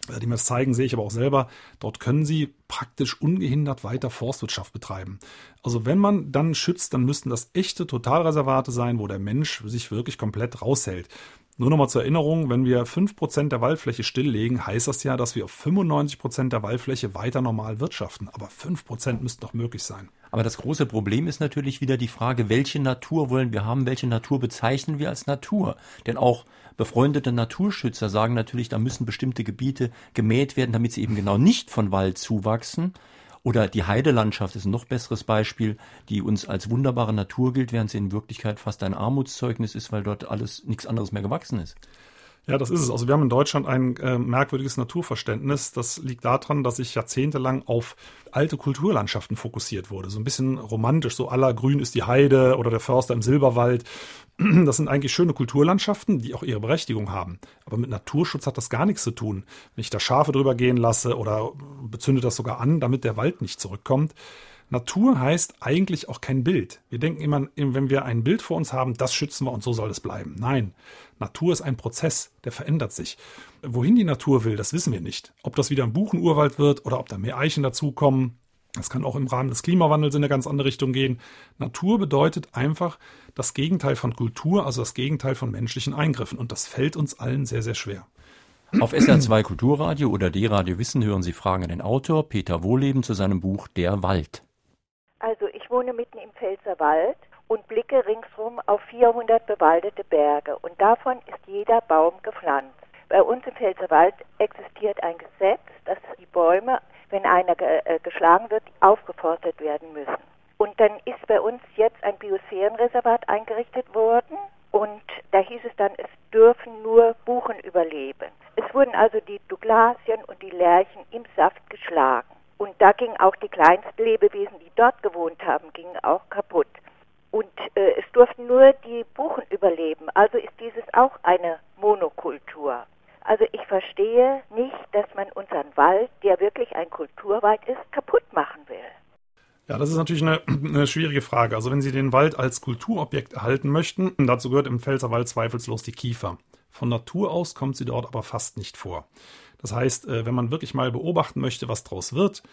die mir das zeigen, sehe ich aber auch selber, dort können sie praktisch ungehindert weiter Forstwirtschaft betreiben. Also wenn man dann schützt, dann müssten das echte Totalreservate sein, wo der Mensch sich wirklich komplett raushält. Nur nochmal zur Erinnerung, wenn wir 5% der Waldfläche stilllegen, heißt das ja, dass wir auf 95% der Waldfläche weiter normal wirtschaften. Aber 5% müssten doch möglich sein. Aber das große Problem ist natürlich wieder die Frage, welche Natur wollen wir haben, welche Natur bezeichnen wir als Natur? Denn auch befreundete Naturschützer sagen natürlich, da müssen bestimmte Gebiete gemäht werden, damit sie eben genau nicht von Wald zuwachsen. Oder die Heidelandschaft ist ein noch besseres Beispiel, die uns als wunderbare Natur gilt, während sie in Wirklichkeit fast ein Armutszeugnis ist, weil dort alles nichts anderes mehr gewachsen ist. Ja, das ist es. Also wir haben in Deutschland ein äh, merkwürdiges Naturverständnis. Das liegt daran, dass sich jahrzehntelang auf alte Kulturlandschaften fokussiert wurde. So ein bisschen romantisch, so aller Grün ist die Heide oder der Förster im Silberwald. Das sind eigentlich schöne Kulturlandschaften, die auch ihre Berechtigung haben. Aber mit Naturschutz hat das gar nichts zu tun. Wenn ich da Schafe drüber gehen lasse oder bezünde das sogar an, damit der Wald nicht zurückkommt. Natur heißt eigentlich auch kein Bild. Wir denken immer, wenn wir ein Bild vor uns haben, das schützen wir und so soll es bleiben. Nein, Natur ist ein Prozess, der verändert sich. Wohin die Natur will, das wissen wir nicht. Ob das wieder ein Buchenurwald wird oder ob da mehr Eichen dazukommen, das kann auch im Rahmen des Klimawandels in eine ganz andere Richtung gehen. Natur bedeutet einfach das Gegenteil von Kultur, also das Gegenteil von menschlichen Eingriffen. Und das fällt uns allen sehr, sehr schwer. Auf SR2 Kulturradio oder D-Radio Wissen hören Sie Fragen an den Autor Peter Wohleben zu seinem Buch Der Wald. Also ich wohne mitten im Pfälzerwald und blicke ringsrum auf 400 bewaldete Berge und davon ist jeder Baum gepflanzt. Bei uns im Pfälzerwald existiert ein Gesetz, dass die Bäume wenn einer ge äh, geschlagen wird, aufgeforstet werden müssen. Und dann ist bei uns jetzt ein Biosphärenreservat eingerichtet worden und da hieß es dann, es dürfen nur Buchen überleben. Es wurden also die Douglasien und die Lärchen im Saft geschlagen. Und da gingen auch die kleinsten Lebewesen, die dort gewohnt haben, gingen auch kaputt. Und äh, es durften nur die Buchen überleben. Also ist dieses auch eine Monokultur. Also ich verstehe nicht, dass man unseren Wald, der wirklich ein Kulturwald ist, kaputt machen will. Ja, das ist natürlich eine, eine, schwierige Frage. Also wenn Sie den Wald als Kulturobjekt erhalten möchten, dazu gehört im Pfälzerwald zweifellos die Kiefer. Von Natur aus kommt sie dort aber fast nicht vor. Das heißt, äh, wenn man wirklich mal beobachten möchte, was draus wird,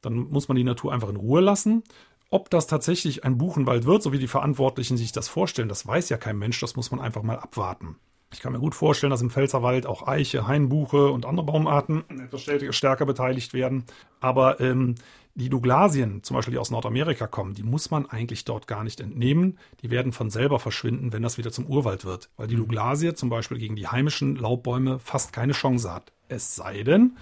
dann muss man die Natur einfach in Ruhe lassen. Ob das tatsächlich ein Buchenwald wird, so wie die Verantwortlichen sich das vorstellen, das weiß ja kein Mensch, das muss man einfach mal abwarten. Ich kann mir gut vorstellen, dass im Pfälzerwald auch Eiche, Hainbuche und andere Baumarten etwas stärker beteiligt werden. Aber ähm, die Douglasien, zum Beispiel die aus Nordamerika kommen, die muss man eigentlich dort gar nicht entnehmen. Die werden von selber verschwinden, wenn das wieder zum Urwald wird. Weil die mhm. Douglasie zum Beispiel gegen die heimischen Laubbäume fast keine Chance hat. Es sei denn,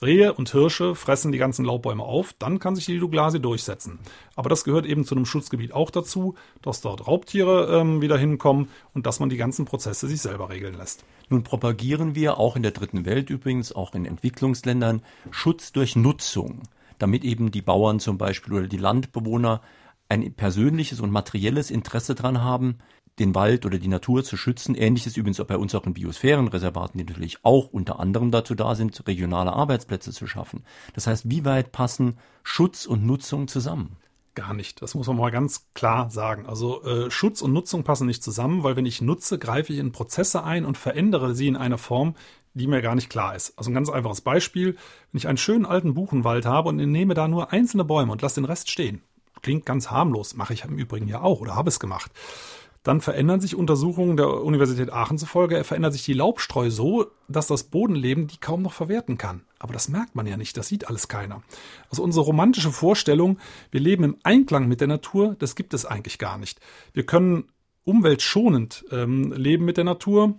Rehe und Hirsche fressen die ganzen Laubbäume auf, dann kann sich die Douglasie durchsetzen. Aber das gehört eben zu einem Schutzgebiet auch dazu, dass dort Raubtiere ähm, wieder hinkommen und dass man die ganzen Prozesse sich selber regeln lässt. Nun propagieren wir auch in der dritten Welt übrigens, auch in Entwicklungsländern, Schutz durch Nutzung, damit eben die Bauern zum Beispiel oder die Landbewohner ein persönliches und materielles Interesse daran haben, den Wald oder die Natur zu schützen. Ähnliches übrigens auch bei uns auch in Biosphärenreservaten, die natürlich auch unter anderem dazu da sind, regionale Arbeitsplätze zu schaffen. Das heißt, wie weit passen Schutz und Nutzung zusammen? Gar nicht. Das muss man mal ganz klar sagen. Also äh, Schutz und Nutzung passen nicht zusammen, weil wenn ich nutze, greife ich in Prozesse ein und verändere sie in einer Form, die mir gar nicht klar ist. Also ein ganz einfaches Beispiel. Wenn ich einen schönen alten Buchenwald habe und nehme da nur einzelne Bäume und lasse den Rest stehen. Klingt ganz harmlos, mache ich im Übrigen ja auch oder habe es gemacht dann verändern sich Untersuchungen der Universität Aachen zufolge, verändert sich die Laubstreu so, dass das Bodenleben die kaum noch verwerten kann. Aber das merkt man ja nicht, das sieht alles keiner. Also unsere romantische Vorstellung, wir leben im Einklang mit der Natur, das gibt es eigentlich gar nicht. Wir können umweltschonend ähm, leben mit der Natur.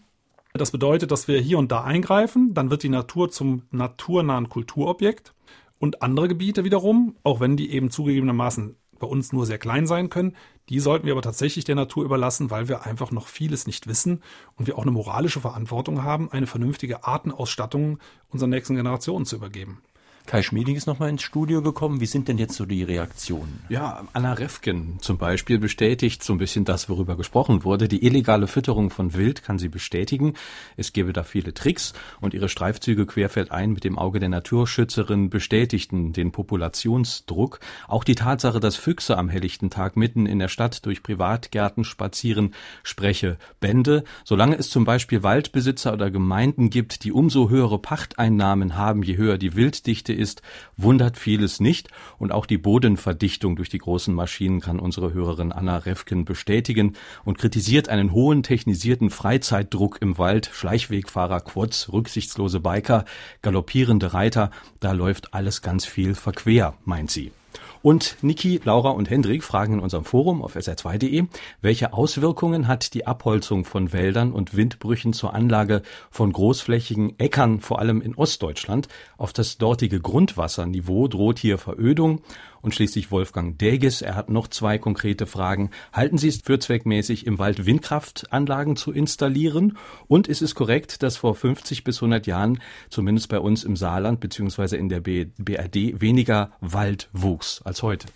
Das bedeutet, dass wir hier und da eingreifen, dann wird die Natur zum naturnahen Kulturobjekt. Und andere Gebiete wiederum, auch wenn die eben zugegebenermaßen bei uns nur sehr klein sein können. Die sollten wir aber tatsächlich der Natur überlassen, weil wir einfach noch vieles nicht wissen und wir auch eine moralische Verantwortung haben, eine vernünftige Artenausstattung unseren nächsten Generationen zu übergeben. Kai Schmieding ist nochmal ins Studio gekommen. Wie sind denn jetzt so die Reaktionen? Ja, Anna Refken zum Beispiel bestätigt so ein bisschen das, worüber gesprochen wurde. Die illegale Fütterung von Wild kann sie bestätigen. Es gäbe da viele Tricks und ihre Streifzüge querfeldein mit dem Auge der Naturschützerin bestätigten den Populationsdruck. Auch die Tatsache, dass Füchse am helllichten Tag mitten in der Stadt durch Privatgärten spazieren, spreche Bände. Solange es zum Beispiel Waldbesitzer oder Gemeinden gibt, die umso höhere Pachteinnahmen haben, je höher die Wilddichte ist, wundert vieles nicht. Und auch die Bodenverdichtung durch die großen Maschinen kann unsere Hörerin Anna Refken bestätigen und kritisiert einen hohen technisierten Freizeitdruck im Wald, Schleichwegfahrer, Quads, rücksichtslose Biker, galoppierende Reiter, da läuft alles ganz viel verquer, meint sie. Und Niki, Laura und Hendrik fragen in unserem Forum auf sr2.de, welche Auswirkungen hat die Abholzung von Wäldern und Windbrüchen zur Anlage von großflächigen Äckern, vor allem in Ostdeutschland, auf das dortige Grundwasserniveau droht hier Verödung und schließlich Wolfgang Däges. Er hat noch zwei konkrete Fragen. Halten Sie es für zweckmäßig, im Wald Windkraftanlagen zu installieren? Und ist es korrekt, dass vor 50 bis 100 Jahren, zumindest bei uns im Saarland beziehungsweise in der BRD, weniger Wald wuchs als heute?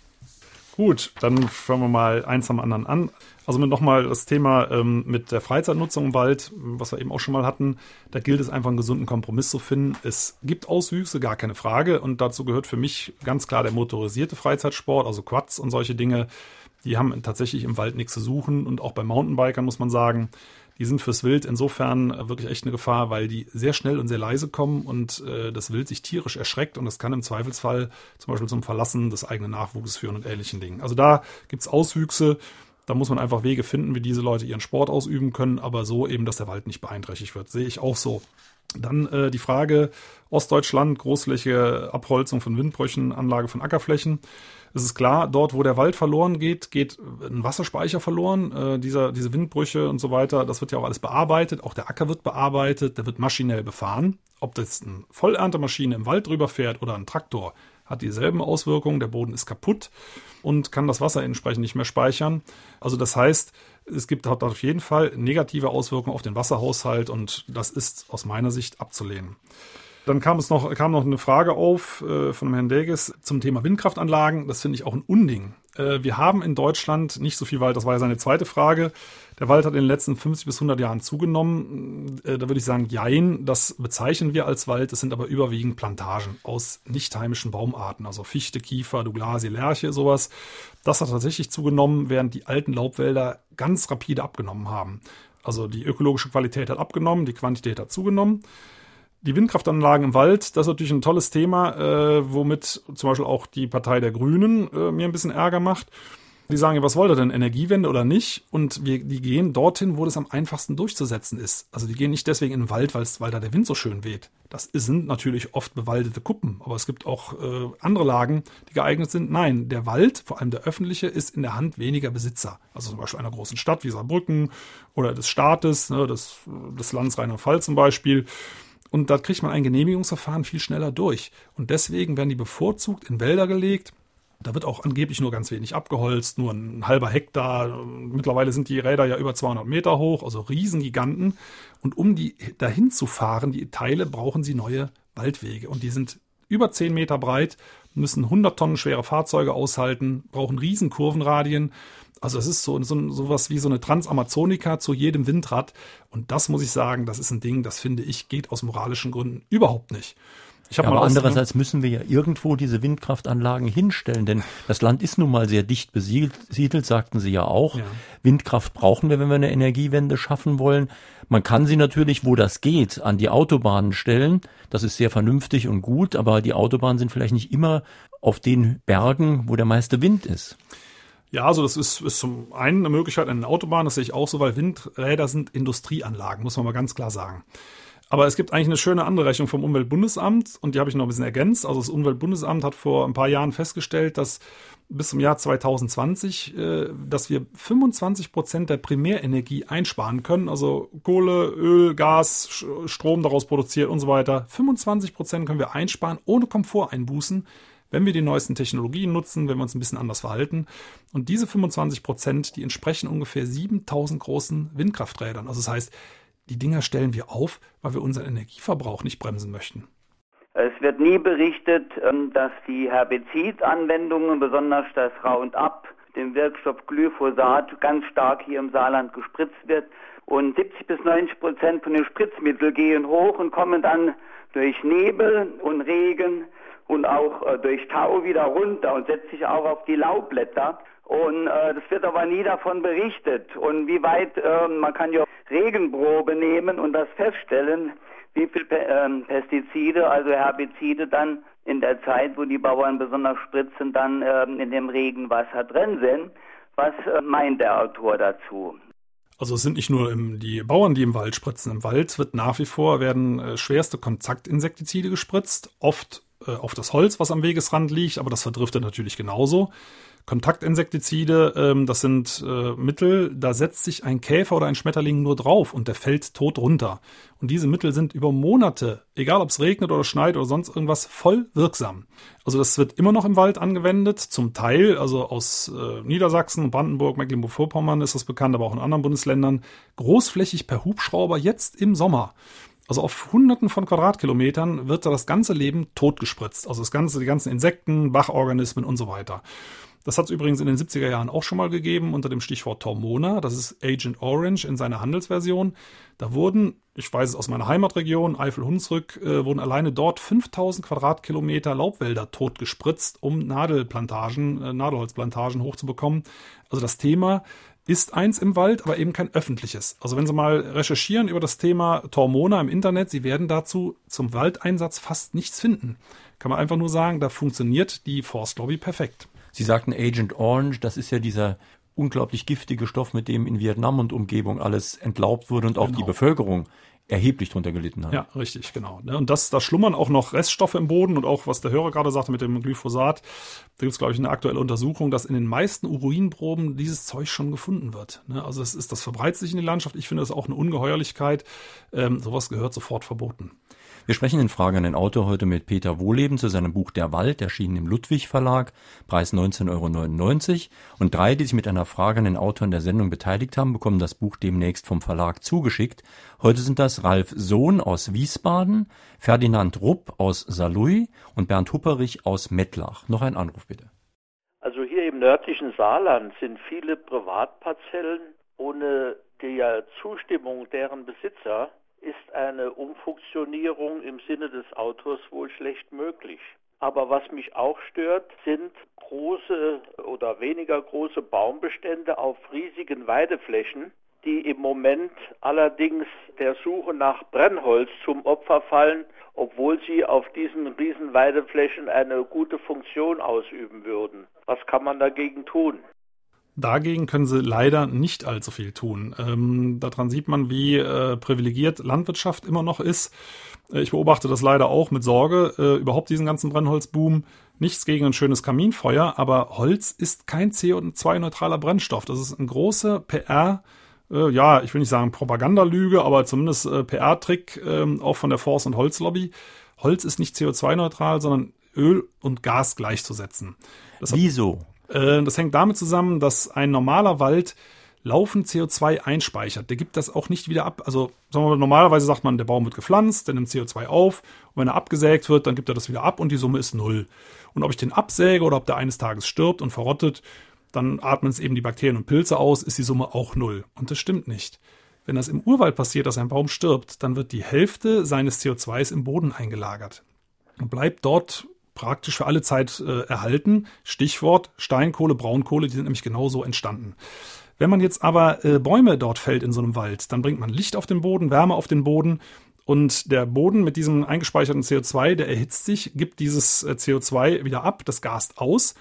Gut, dann fangen wir mal eins am anderen an. Also nochmal das Thema ähm, mit der Freizeitnutzung im Wald, was wir eben auch schon mal hatten. Da gilt es einfach einen gesunden Kompromiss zu finden. Es gibt Auswüchse, gar keine Frage. Und dazu gehört für mich ganz klar der motorisierte Freizeitsport, also Quads und solche Dinge. Die haben tatsächlich im Wald nichts zu suchen. Und auch bei Mountainbikern muss man sagen, die sind fürs Wild insofern wirklich echt eine Gefahr, weil die sehr schnell und sehr leise kommen und äh, das Wild sich tierisch erschreckt und das kann im Zweifelsfall zum Beispiel zum Verlassen des eigenen Nachwuchses führen und ähnlichen Dingen. Also da gibt's Auswüchse. Da muss man einfach Wege finden, wie diese Leute ihren Sport ausüben können, aber so eben, dass der Wald nicht beeinträchtigt wird. Sehe ich auch so. Dann äh, die Frage Ostdeutschland, großflächige Abholzung von Windbrüchen, Anlage von Ackerflächen. Es ist klar, dort, wo der Wald verloren geht, geht ein Wasserspeicher verloren. Äh, dieser, diese Windbrüche und so weiter, das wird ja auch alles bearbeitet. Auch der Acker wird bearbeitet, der wird maschinell befahren. Ob das eine Vollerntermaschine im Wald drüber fährt oder ein Traktor, hat dieselben Auswirkungen. Der Boden ist kaputt und kann das Wasser entsprechend nicht mehr speichern. Also das heißt, es gibt hat auf jeden Fall negative Auswirkungen auf den Wasserhaushalt und das ist aus meiner Sicht abzulehnen. Dann kam es noch, kam noch eine Frage auf äh, von Herrn Deges zum Thema Windkraftanlagen. Das finde ich auch ein Unding. Äh, wir haben in Deutschland nicht so viel Wald, das war ja seine zweite Frage. Der Wald hat in den letzten 50 bis 100 Jahren zugenommen. Äh, da würde ich sagen, jein, das bezeichnen wir als Wald. Es sind aber überwiegend Plantagen aus nicht heimischen Baumarten, also Fichte, Kiefer, Douglasie, Lärche, sowas. Das hat tatsächlich zugenommen, während die alten Laubwälder ganz rapide abgenommen haben. Also die ökologische Qualität hat abgenommen, die Quantität hat zugenommen. Die Windkraftanlagen im Wald, das ist natürlich ein tolles Thema, äh, womit zum Beispiel auch die Partei der Grünen äh, mir ein bisschen Ärger macht. Die sagen ja, was wollt ihr denn, Energiewende oder nicht? Und wir, die gehen dorthin, wo das am einfachsten durchzusetzen ist. Also die gehen nicht deswegen in den Wald, weil da der Wind so schön weht. Das sind natürlich oft bewaldete Kuppen, aber es gibt auch äh, andere Lagen, die geeignet sind. Nein, der Wald, vor allem der öffentliche, ist in der Hand weniger Besitzer. Also zum Beispiel einer großen Stadt wie Saarbrücken oder des Staates, ne, des, des Landes Rheinland-Pfalz zum Beispiel. Und da kriegt man ein Genehmigungsverfahren viel schneller durch. Und deswegen werden die bevorzugt in Wälder gelegt. Da wird auch angeblich nur ganz wenig abgeholzt, nur ein halber Hektar. Mittlerweile sind die Räder ja über 200 Meter hoch, also Riesengiganten. Und um die dahin zu fahren, die Teile, brauchen sie neue Waldwege. Und die sind über 10 Meter breit, müssen 100 Tonnen schwere Fahrzeuge aushalten, brauchen Riesenkurvenradien. Also es ist so, so sowas wie so eine Transamazonika zu jedem Windrad. Und das muss ich sagen, das ist ein Ding, das finde ich, geht aus moralischen Gründen überhaupt nicht. Ich ja, aber andererseits müssen wir ja irgendwo diese Windkraftanlagen hinstellen, denn das Land ist nun mal sehr dicht besiedelt, sagten Sie ja auch. Ja. Windkraft brauchen wir, wenn wir eine Energiewende schaffen wollen. Man kann sie natürlich, wo das geht, an die Autobahnen stellen. Das ist sehr vernünftig und gut, aber die Autobahnen sind vielleicht nicht immer auf den Bergen, wo der meiste Wind ist. Ja, also das ist, ist zum einen eine Möglichkeit an den Autobahnen, das sehe ich auch so, weil Windräder sind Industrieanlagen, muss man mal ganz klar sagen. Aber es gibt eigentlich eine schöne andere Rechnung vom Umweltbundesamt und die habe ich noch ein bisschen ergänzt. Also das Umweltbundesamt hat vor ein paar Jahren festgestellt, dass bis zum Jahr 2020, äh, dass wir 25 Prozent der Primärenergie einsparen können, also Kohle, Öl, Gas, Strom daraus produziert und so weiter. 25 Prozent können wir einsparen, ohne Komfort einbußen wenn wir die neuesten Technologien nutzen, wenn wir uns ein bisschen anders verhalten. Und diese 25 Prozent, die entsprechen ungefähr 7000 großen Windkrafträdern. Also das heißt, die Dinger stellen wir auf, weil wir unseren Energieverbrauch nicht bremsen möchten. Es wird nie berichtet, ähm, dass die Herbizidanwendungen, besonders das Roundup, dem Wirkstoff Glyphosat, ganz stark hier im Saarland gespritzt wird. Und 70 bis 90 Prozent von den Spritzmitteln gehen hoch und kommen dann durch Nebel und Regen und auch äh, durch Tau wieder runter und setzt sich auch auf die Laubblätter. Und äh, das wird aber nie davon berichtet. Und wie weit, äh, man kann ja Regenprobe nehmen und das feststellen, wie viel Pe äh, Pestizide, also Herbizide dann in der Zeit, wo die Bauern besonders spritzen, dann äh, in dem Regenwasser drin sind. Was äh, meint der Autor dazu? Also es sind nicht nur die Bauern, die im Wald spritzen. Im Wald wird nach wie vor werden äh, schwerste Kontaktinsektizide gespritzt, oft äh, auf das Holz, was am Wegesrand liegt, aber das verdriftet natürlich genauso. Kontaktinsektizide, ähm, das sind äh, Mittel, da setzt sich ein Käfer oder ein Schmetterling nur drauf und der fällt tot runter. Und diese Mittel sind über Monate, egal ob es regnet oder schneit oder sonst irgendwas, voll wirksam. Also das wird immer noch im Wald angewendet, zum Teil, also aus äh, Niedersachsen, Brandenburg, Mecklenburg-Vorpommern ist das bekannt, aber auch in anderen Bundesländern, großflächig per Hubschrauber jetzt im Sommer. Also auf hunderten von Quadratkilometern wird da das ganze Leben totgespritzt. Also das ganze, die ganzen Insekten, Bachorganismen und so weiter. Das hat es übrigens in den 70er Jahren auch schon mal gegeben unter dem Stichwort Tormona. Das ist Agent Orange in seiner Handelsversion. Da wurden, ich weiß es aus meiner Heimatregion, Eifel-Hunsrück, äh, wurden alleine dort 5000 Quadratkilometer Laubwälder totgespritzt, um Nadelplantagen, äh, Nadelholzplantagen hochzubekommen. Also das Thema ist eins im Wald, aber eben kein öffentliches. Also wenn Sie mal recherchieren über das Thema Tormona im Internet, Sie werden dazu zum Waldeinsatz fast nichts finden. Kann man einfach nur sagen, da funktioniert die Forstlobby perfekt. Sie sagten Agent Orange, das ist ja dieser unglaublich giftige Stoff, mit dem in Vietnam und Umgebung alles entlaubt wurde und auch genau. die Bevölkerung erheblich drunter gelitten hat. Ja, richtig, genau. Ne? Und das, da schlummern auch noch Reststoffe im Boden und auch, was der Hörer gerade sagte mit dem Glyphosat, da gibt es, glaube ich, eine aktuelle Untersuchung, dass in den meisten Urinproben dieses Zeug schon gefunden wird. Ne? Also es ist, das verbreitet sich in die Landschaft. Ich finde das auch eine Ungeheuerlichkeit. Ähm, sowas gehört sofort verboten. Wir sprechen in Frage an den Autor heute mit Peter Wohleben zu seinem Buch Der Wald, erschienen im Ludwig Verlag, Preis 19,99 Euro. Und drei, die sich mit einer Frage an den Autor in der Sendung beteiligt haben, bekommen das Buch demnächst vom Verlag zugeschickt. Heute sind das Ralf Sohn aus Wiesbaden, Ferdinand Rupp aus Saarlouis und Bernd Hupperich aus Mettlach. Noch ein Anruf bitte. Also hier Im nördlichen Saarland sind viele Privatparzellen ohne die Zustimmung deren Besitzer ist eine Umfunktionierung im Sinne des Autors wohl schlecht möglich. Aber was mich auch stört, sind große oder weniger große Baumbestände auf riesigen Weideflächen, die im Moment allerdings der Suche nach Brennholz zum Opfer fallen, obwohl sie auf diesen riesen Weideflächen eine gute Funktion ausüben würden. Was kann man dagegen tun? Dagegen können sie leider nicht allzu viel tun. Ähm, daran sieht man, wie äh, privilegiert Landwirtschaft immer noch ist. Äh, ich beobachte das leider auch mit Sorge, äh, überhaupt diesen ganzen Brennholzboom. Nichts gegen ein schönes Kaminfeuer, aber Holz ist kein CO2-neutraler Brennstoff. Das ist ein großer PR- äh, ja, ich will nicht sagen Propagandalüge, aber zumindest äh, PR-Trick äh, auch von der Forst- und Holzlobby. Holz ist nicht CO2-neutral, sondern Öl und Gas gleichzusetzen. Das Wieso? Äh, das hängt damit zusammen, dass ein normaler Wald laufend CO2 einspeichert. Der gibt das auch nicht wieder ab. Also sagen wir mal, normalerweise sagt man, der Baum wird gepflanzt, der nimmt CO2 auf und wenn er abgesägt wird, dann gibt er das wieder ab und die Summe ist null. Und ob ich den absäge oder ob der eines Tages stirbt und verrottet, dann atmen es eben die Bakterien und Pilze aus, ist die Summe auch null. Und das stimmt nicht. Wenn das im Urwald passiert, dass ein Baum stirbt, dann wird die Hälfte seines CO2s im Boden eingelagert und bleibt dort praktisch für alle Zeit äh, erhalten. Stichwort Steinkohle, Braunkohle, die sind nämlich genauso entstanden. Wenn man jetzt aber äh, Bäume dort fällt in so einem Wald, dann bringt man Licht auf den Boden, Wärme auf den Boden und der Boden mit diesem eingespeicherten CO2, der erhitzt sich, gibt dieses äh, CO2 wieder ab, das gast aus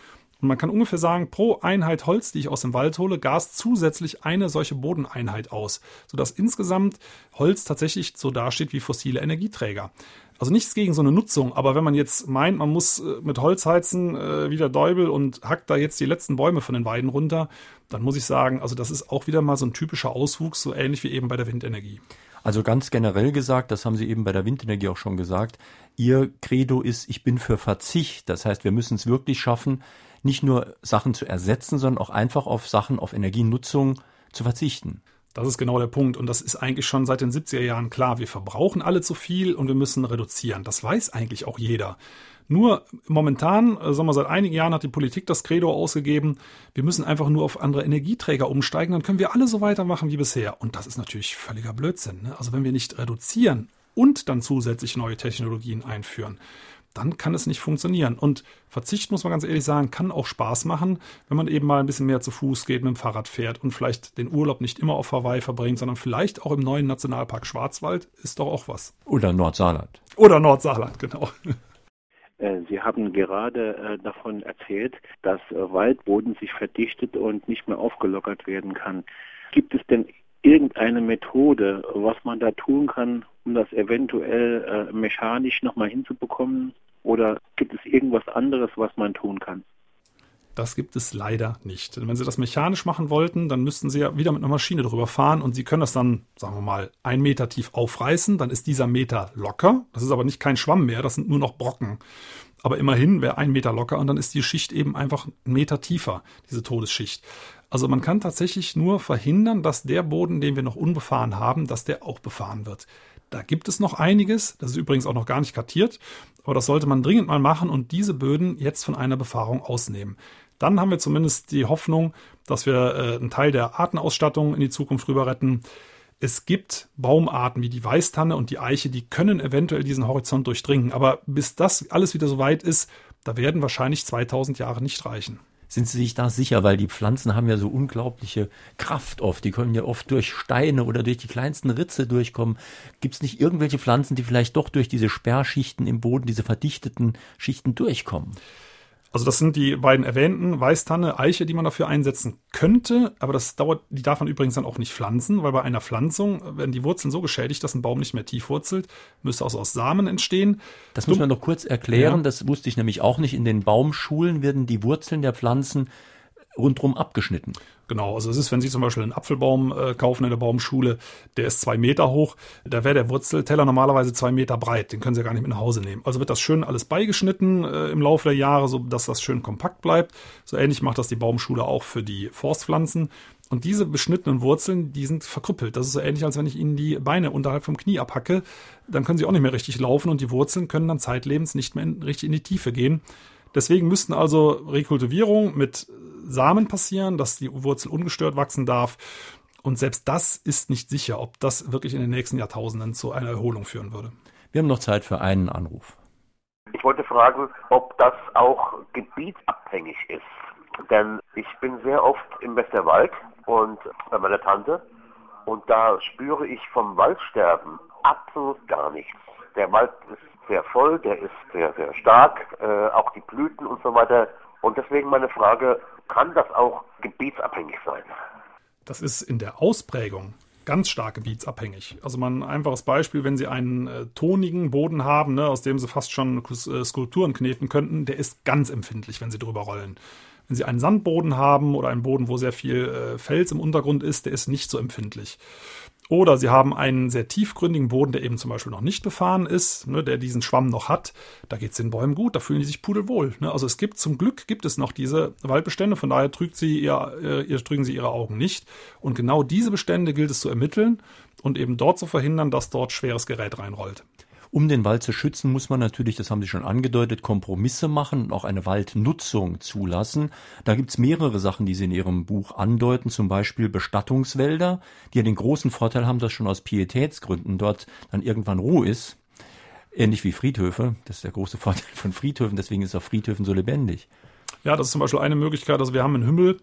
und man kann ungefähr sagen, pro Einheit Holz, die ich aus dem Wald hole, gast zusätzlich eine solche Bodeneinheit aus, sodass insgesamt Holz tatsächlich so dasteht wie fossile Energieträger. Also nichts gegen so eine Nutzung, aber wenn man jetzt meint, man muss äh, mit Holz heizen, äh, wie der Däubel und hackt da jetzt die letzten Bäume von den Weiden runter, dann muss ich sagen, also das ist auch wieder mal so ein typischer Auswuchs, so ähnlich wie eben bei der Windenergie. Also ganz generell gesagt, das haben Sie eben bei der Windenergie auch schon gesagt, Ihr Credo ist, ich bin für Verzicht. Das heißt, wir müssen es wirklich schaffen, nicht nur Sachen zu ersetzen, sondern auch einfach auf Sachen, auf Energienutzung zu verzichten. Das ist genau der Punkt. Und das ist eigentlich schon seit den 70er Jahren klar. Wir verbrauchen alle zu viel und wir müssen reduzieren. Das weiß eigentlich auch jeder. Nur momentan, äh, sagen wir seit einigen Jahren hat die Politik das Credo ausgegeben, wir müssen einfach nur auf andere Energieträger umsteigen, dann können wir alle so weitermachen wie bisher. Und das ist natürlich völliger Blödsinn. Ne? Also wenn wir nicht reduzieren und dann zusätzlich neue Technologien einführen, dann kann es nicht funktionieren. Und Verzicht, muss man ganz ehrlich sagen, kann auch Spaß machen, wenn man eben mal ein bisschen mehr zu Fuß geht, mit dem Fahrrad fährt und vielleicht den Urlaub nicht immer auf Hawaii verbringt, sondern vielleicht auch im neuen Nationalpark Schwarzwald ist doch auch was. Oder Nordsaarland. Oder Nordsaarland, genau. Äh, Sie haben gerade äh, davon erzählt, dass äh, Waldboden sich verdichtet und nicht mehr aufgelockert werden kann. Gibt es denn irgendeine Methode, was man da tun kann, um das eventuell äh, mechanisch nochmal hinzubekommen? Oder gibt es irgendwas anderes, was man tun kann? Das gibt es leider nicht. Wenn Sie das mechanisch machen wollten, dann müssten Sie ja wieder mit einer Maschine drüber fahren und Sie können das dann, sagen wir mal, ein Meter tief aufreißen. Dann ist dieser Meter locker. Das ist aber nicht kein Schwamm mehr, das sind nur noch Brocken. Aber immerhin wäre ein Meter locker und dann ist die Schicht eben einfach einen Meter tiefer, diese Todesschicht. Also man kann tatsächlich nur verhindern, dass der Boden, den wir noch unbefahren haben, dass der auch befahren wird. Da gibt es noch einiges, das ist übrigens auch noch gar nicht kartiert, aber das sollte man dringend mal machen und diese Böden jetzt von einer Befahrung ausnehmen. Dann haben wir zumindest die Hoffnung, dass wir äh, einen Teil der Artenausstattung in die Zukunft rüber retten. Es gibt Baumarten wie die Weißtanne und die Eiche, die können eventuell diesen Horizont durchdringen. Aber bis das alles wieder so weit ist, da werden wahrscheinlich 2000 Jahre nicht reichen. Sind Sie sich da sicher? Weil die Pflanzen haben ja so unglaubliche Kraft oft. Die können ja oft durch Steine oder durch die kleinsten Ritze durchkommen. Gibt es nicht irgendwelche Pflanzen, die vielleicht doch durch diese Sperrschichten im Boden, diese verdichteten Schichten durchkommen? Also das sind die beiden erwähnten, Weißtanne, Eiche, die man dafür einsetzen könnte, aber das dauert, die darf man übrigens dann auch nicht pflanzen, weil bei einer Pflanzung werden die Wurzeln so geschädigt, dass ein Baum nicht mehr tief wurzelt, müsste also aus Samen entstehen. Das muss man noch kurz erklären, ja. das wusste ich nämlich auch nicht. In den Baumschulen werden die Wurzeln der Pflanzen rundrum abgeschnitten. Genau, also es ist, wenn Sie zum Beispiel einen Apfelbaum äh, kaufen in der Baumschule, der ist zwei Meter hoch, da wäre der Wurzelteller normalerweise zwei Meter breit, den können Sie gar nicht mit nach Hause nehmen. Also wird das schön alles beigeschnitten äh, im Laufe der Jahre, so dass das schön kompakt bleibt. So ähnlich macht das die Baumschule auch für die Forstpflanzen. Und diese beschnittenen Wurzeln, die sind verkrüppelt. Das ist so ähnlich, als wenn ich Ihnen die Beine unterhalb vom Knie abhacke. Dann können Sie auch nicht mehr richtig laufen und die Wurzeln können dann zeitlebens nicht mehr in, richtig in die Tiefe gehen. Deswegen müssten also Rekultivierung mit Samen passieren, dass die Wurzel ungestört wachsen darf. Und selbst das ist nicht sicher, ob das wirklich in den nächsten Jahrtausenden zu einer Erholung führen würde. Wir haben noch Zeit für einen Anruf. Ich wollte fragen, ob das auch gebietsabhängig ist. Denn ich bin sehr oft im Westerwald und bei meiner Tante und da spüre ich vom Waldsterben absolut gar nichts. Der Wald ist sehr voll, der ist sehr, sehr stark, äh, auch die Blüten und so weiter. Und deswegen meine Frage, kann das auch gebietsabhängig sein? Das ist in der Ausprägung ganz stark gebietsabhängig. Also mal ein einfaches Beispiel, wenn Sie einen äh, tonigen Boden haben, ne, aus dem Sie fast schon äh, Skulpturen kneten könnten, der ist ganz empfindlich, wenn Sie drüber rollen. Wenn Sie einen Sandboden haben oder einen Boden, wo sehr viel äh, Fels im Untergrund ist, der ist nicht so empfindlich. Oder Sie haben einen sehr tiefgründigen Boden, der eben zum Beispiel noch nicht befahren ist, ne, der diesen Schwamm noch hat. Da geht es den Bäumen gut, da fühlen die sich pudelwohl. Ne? Also es gibt zum Glück gibt es noch diese Waldbestände, von daher trügt sie ihr, äh, ihr, trügen sie ihre Augen nicht. Und genau diese Bestände gilt es zu ermitteln und eben dort zu verhindern, dass dort schweres Gerät reinrollt. Um den Wald zu schützen, muss man natürlich, das haben Sie schon angedeutet, Kompromisse machen und auch eine Waldnutzung zulassen. Da gibt's mehrere Sachen, die Sie in Ihrem Buch andeuten, zum Beispiel Bestattungswälder, die ja den großen Vorteil haben, dass schon aus Pietätsgründen dort dann irgendwann Ruhe ist. Ähnlich wie Friedhöfe. Das ist der große Vorteil von Friedhöfen, deswegen ist auch Friedhöfen so lebendig. Ja, das ist zum Beispiel eine Möglichkeit. Also wir haben in Hümmel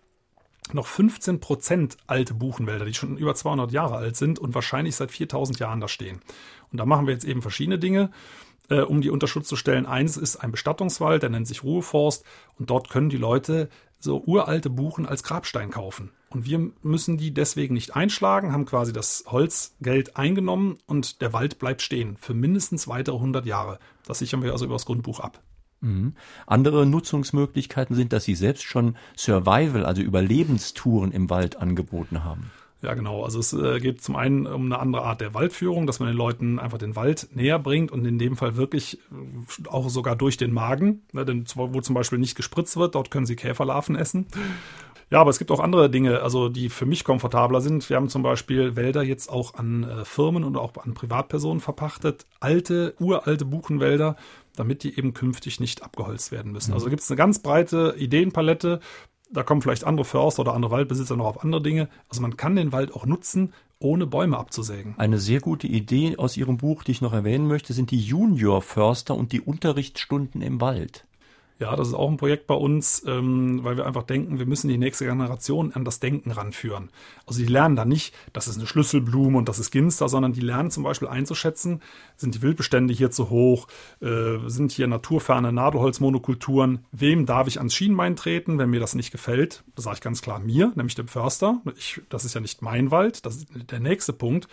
noch 15 Prozent alte Buchenwälder, die schon über 200 Jahre alt sind und wahrscheinlich seit 4000 Jahren da stehen. Und da machen wir jetzt eben verschiedene Dinge, äh, um die unter Schutz zu stellen. Eins ist ein Bestattungswald, der nennt sich Ruheforst und dort können die Leute so uralte Buchen als Grabstein kaufen. Und wir müssen die deswegen nicht einschlagen, haben quasi das Holzgeld eingenommen und der Wald bleibt stehen für mindestens weitere 100 Jahre. Das sichern wir also über das Grundbuch ab. Mhm. Andere Nutzungsmöglichkeiten sind, dass Sie selbst schon Survival, also Überlebenstouren im Wald angeboten haben. Ja, genau. Also es äh, geht zum einen um eine andere Art der Waldführung, dass man den Leuten einfach den Wald näher bringt und in dem Fall wirklich äh, auch sogar durch den Magen, ne, denn wo zum Beispiel nicht gespritzt wird, dort können sie Käferlarven essen. Ja, aber es gibt auch andere Dinge, also die für mich komfortabler sind. Wir haben zum Beispiel Wälder jetzt auch an äh, Firmen und auch an Privatpersonen verpachtet. Alte, uralte Buchenwälder, damit die eben künftig nicht abgeholzt werden müssen. Mhm. Also gibt es eine ganz breite Ideenpalette. Da kommen vielleicht andere Förster oder andere Waldbesitzer noch auf andere Dinge. Also man kann den Wald auch nutzen, ohne Bäume abzusägen. Eine sehr gute Idee aus Ihrem Buch, die ich noch erwähnen möchte, sind die Junior-Förster und die Unterrichtsstunden im Wald. Ja, das ist auch ein Projekt bei uns, ähm, weil wir einfach denken, wir müssen die nächste Generation an das Denken ranführen. Also die lernen da nicht, das ist eine Schlüsselblume und das ist Ginster, sondern die lernen zum Beispiel einzuschätzen, sind die Wildbestände hier zu hoch, äh, sind hier naturferne Nadelholzmonokulturen, wem darf ich ans Schienbein treten, wenn mir das nicht gefällt? Das sage ich ganz klar mir, nämlich dem Förster. Ich, das ist ja nicht mein Wald, das ist der nächste Punkt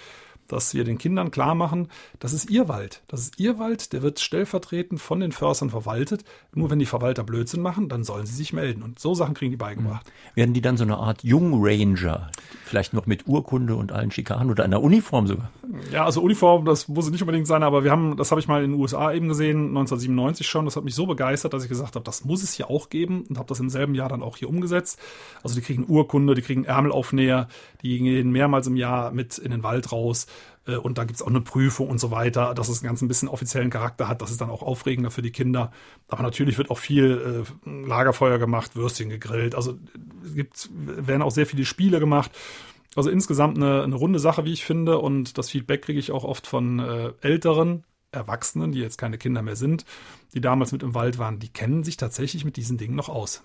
dass wir den Kindern klar machen, das ist ihr Wald. Das ist ihr Wald, der wird stellvertretend von den Förstern verwaltet. Nur wenn die Verwalter Blödsinn machen, dann sollen sie sich melden. Und so Sachen kriegen die beigebracht. Mhm. Werden die dann so eine Art Jungranger, vielleicht noch mit Urkunde und allen Schikanen oder einer Uniform sogar? Ja, also Uniform, das muss nicht unbedingt sein, aber wir haben, das habe ich mal in den USA eben gesehen, 1997 schon. Das hat mich so begeistert, dass ich gesagt habe, das muss es hier auch geben und habe das im selben Jahr dann auch hier umgesetzt. Also die kriegen Urkunde, die kriegen Ärmelaufnäher, die gehen mehrmals im Jahr mit in den Wald raus. Äh, und da gibt's auch eine Prüfung und so weiter, dass es einen ganz ein bisschen offiziellen Charakter hat. Das ist dann auch aufregender für die Kinder. Aber natürlich wird auch viel äh, Lagerfeuer gemacht, Würstchen gegrillt. Also es gibt, werden auch sehr viele Spiele gemacht. Also insgesamt eine, eine runde Sache, wie ich finde. Und das Feedback kriege ich auch oft von äh, älteren Erwachsenen, die jetzt keine Kinder mehr sind, die damals mit im Wald waren, die kennen sich tatsächlich mit diesen Dingen noch aus.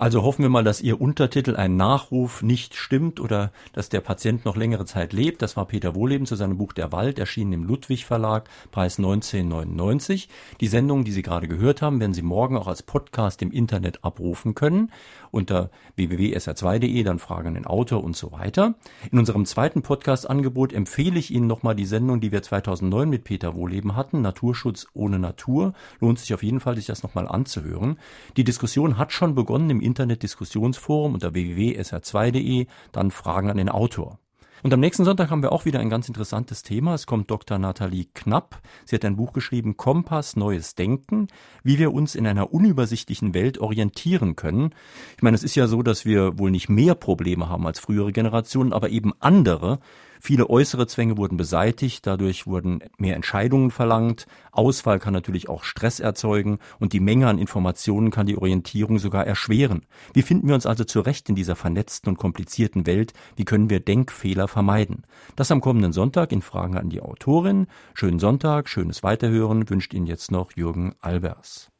Also hoffen wir mal, dass Ihr Untertitel ein Nachruf nicht stimmt oder dass der Patient noch längere Zeit lebt. Das war Peter Wohleben zu seinem Buch Der Wald, erschienen im Ludwig Verlag, Preis 1999. Die Sendung, die Sie gerade gehört haben, werden Sie morgen auch als Podcast im Internet abrufen können unter www.sr2.de, dann Fragen den Autor und so weiter. In unserem zweiten Podcast-Angebot empfehle ich Ihnen nochmal die Sendung, die wir 2009 mit Peter Wohleben hatten, Naturschutz ohne Natur. Lohnt sich auf jeden Fall, sich das nochmal anzuhören. Die Diskussion hat schon begonnen im Internet-Diskussionsforum unter www.sr2.de, dann Fragen an den Autor. Und am nächsten Sonntag haben wir auch wieder ein ganz interessantes Thema. Es kommt Dr. Nathalie Knapp. Sie hat ein Buch geschrieben, Kompass, Neues Denken, wie wir uns in einer unübersichtlichen Welt orientieren können. Ich meine, es ist ja so, dass wir wohl nicht mehr Probleme haben als frühere Generationen, aber eben andere. Viele äußere Zwänge wurden beseitigt, dadurch wurden mehr Entscheidungen verlangt. Auswahl kann natürlich auch Stress erzeugen und die Menge an Informationen kann die Orientierung sogar erschweren. Wie finden wir uns also zurecht in dieser vernetzten und komplizierten Welt? Wie können wir Denkfehler vermeiden? Das am kommenden Sonntag in Fragen an die Autorin. Schönen Sonntag, schönes Weiterhören wünscht Ihnen jetzt noch Jürgen Albers.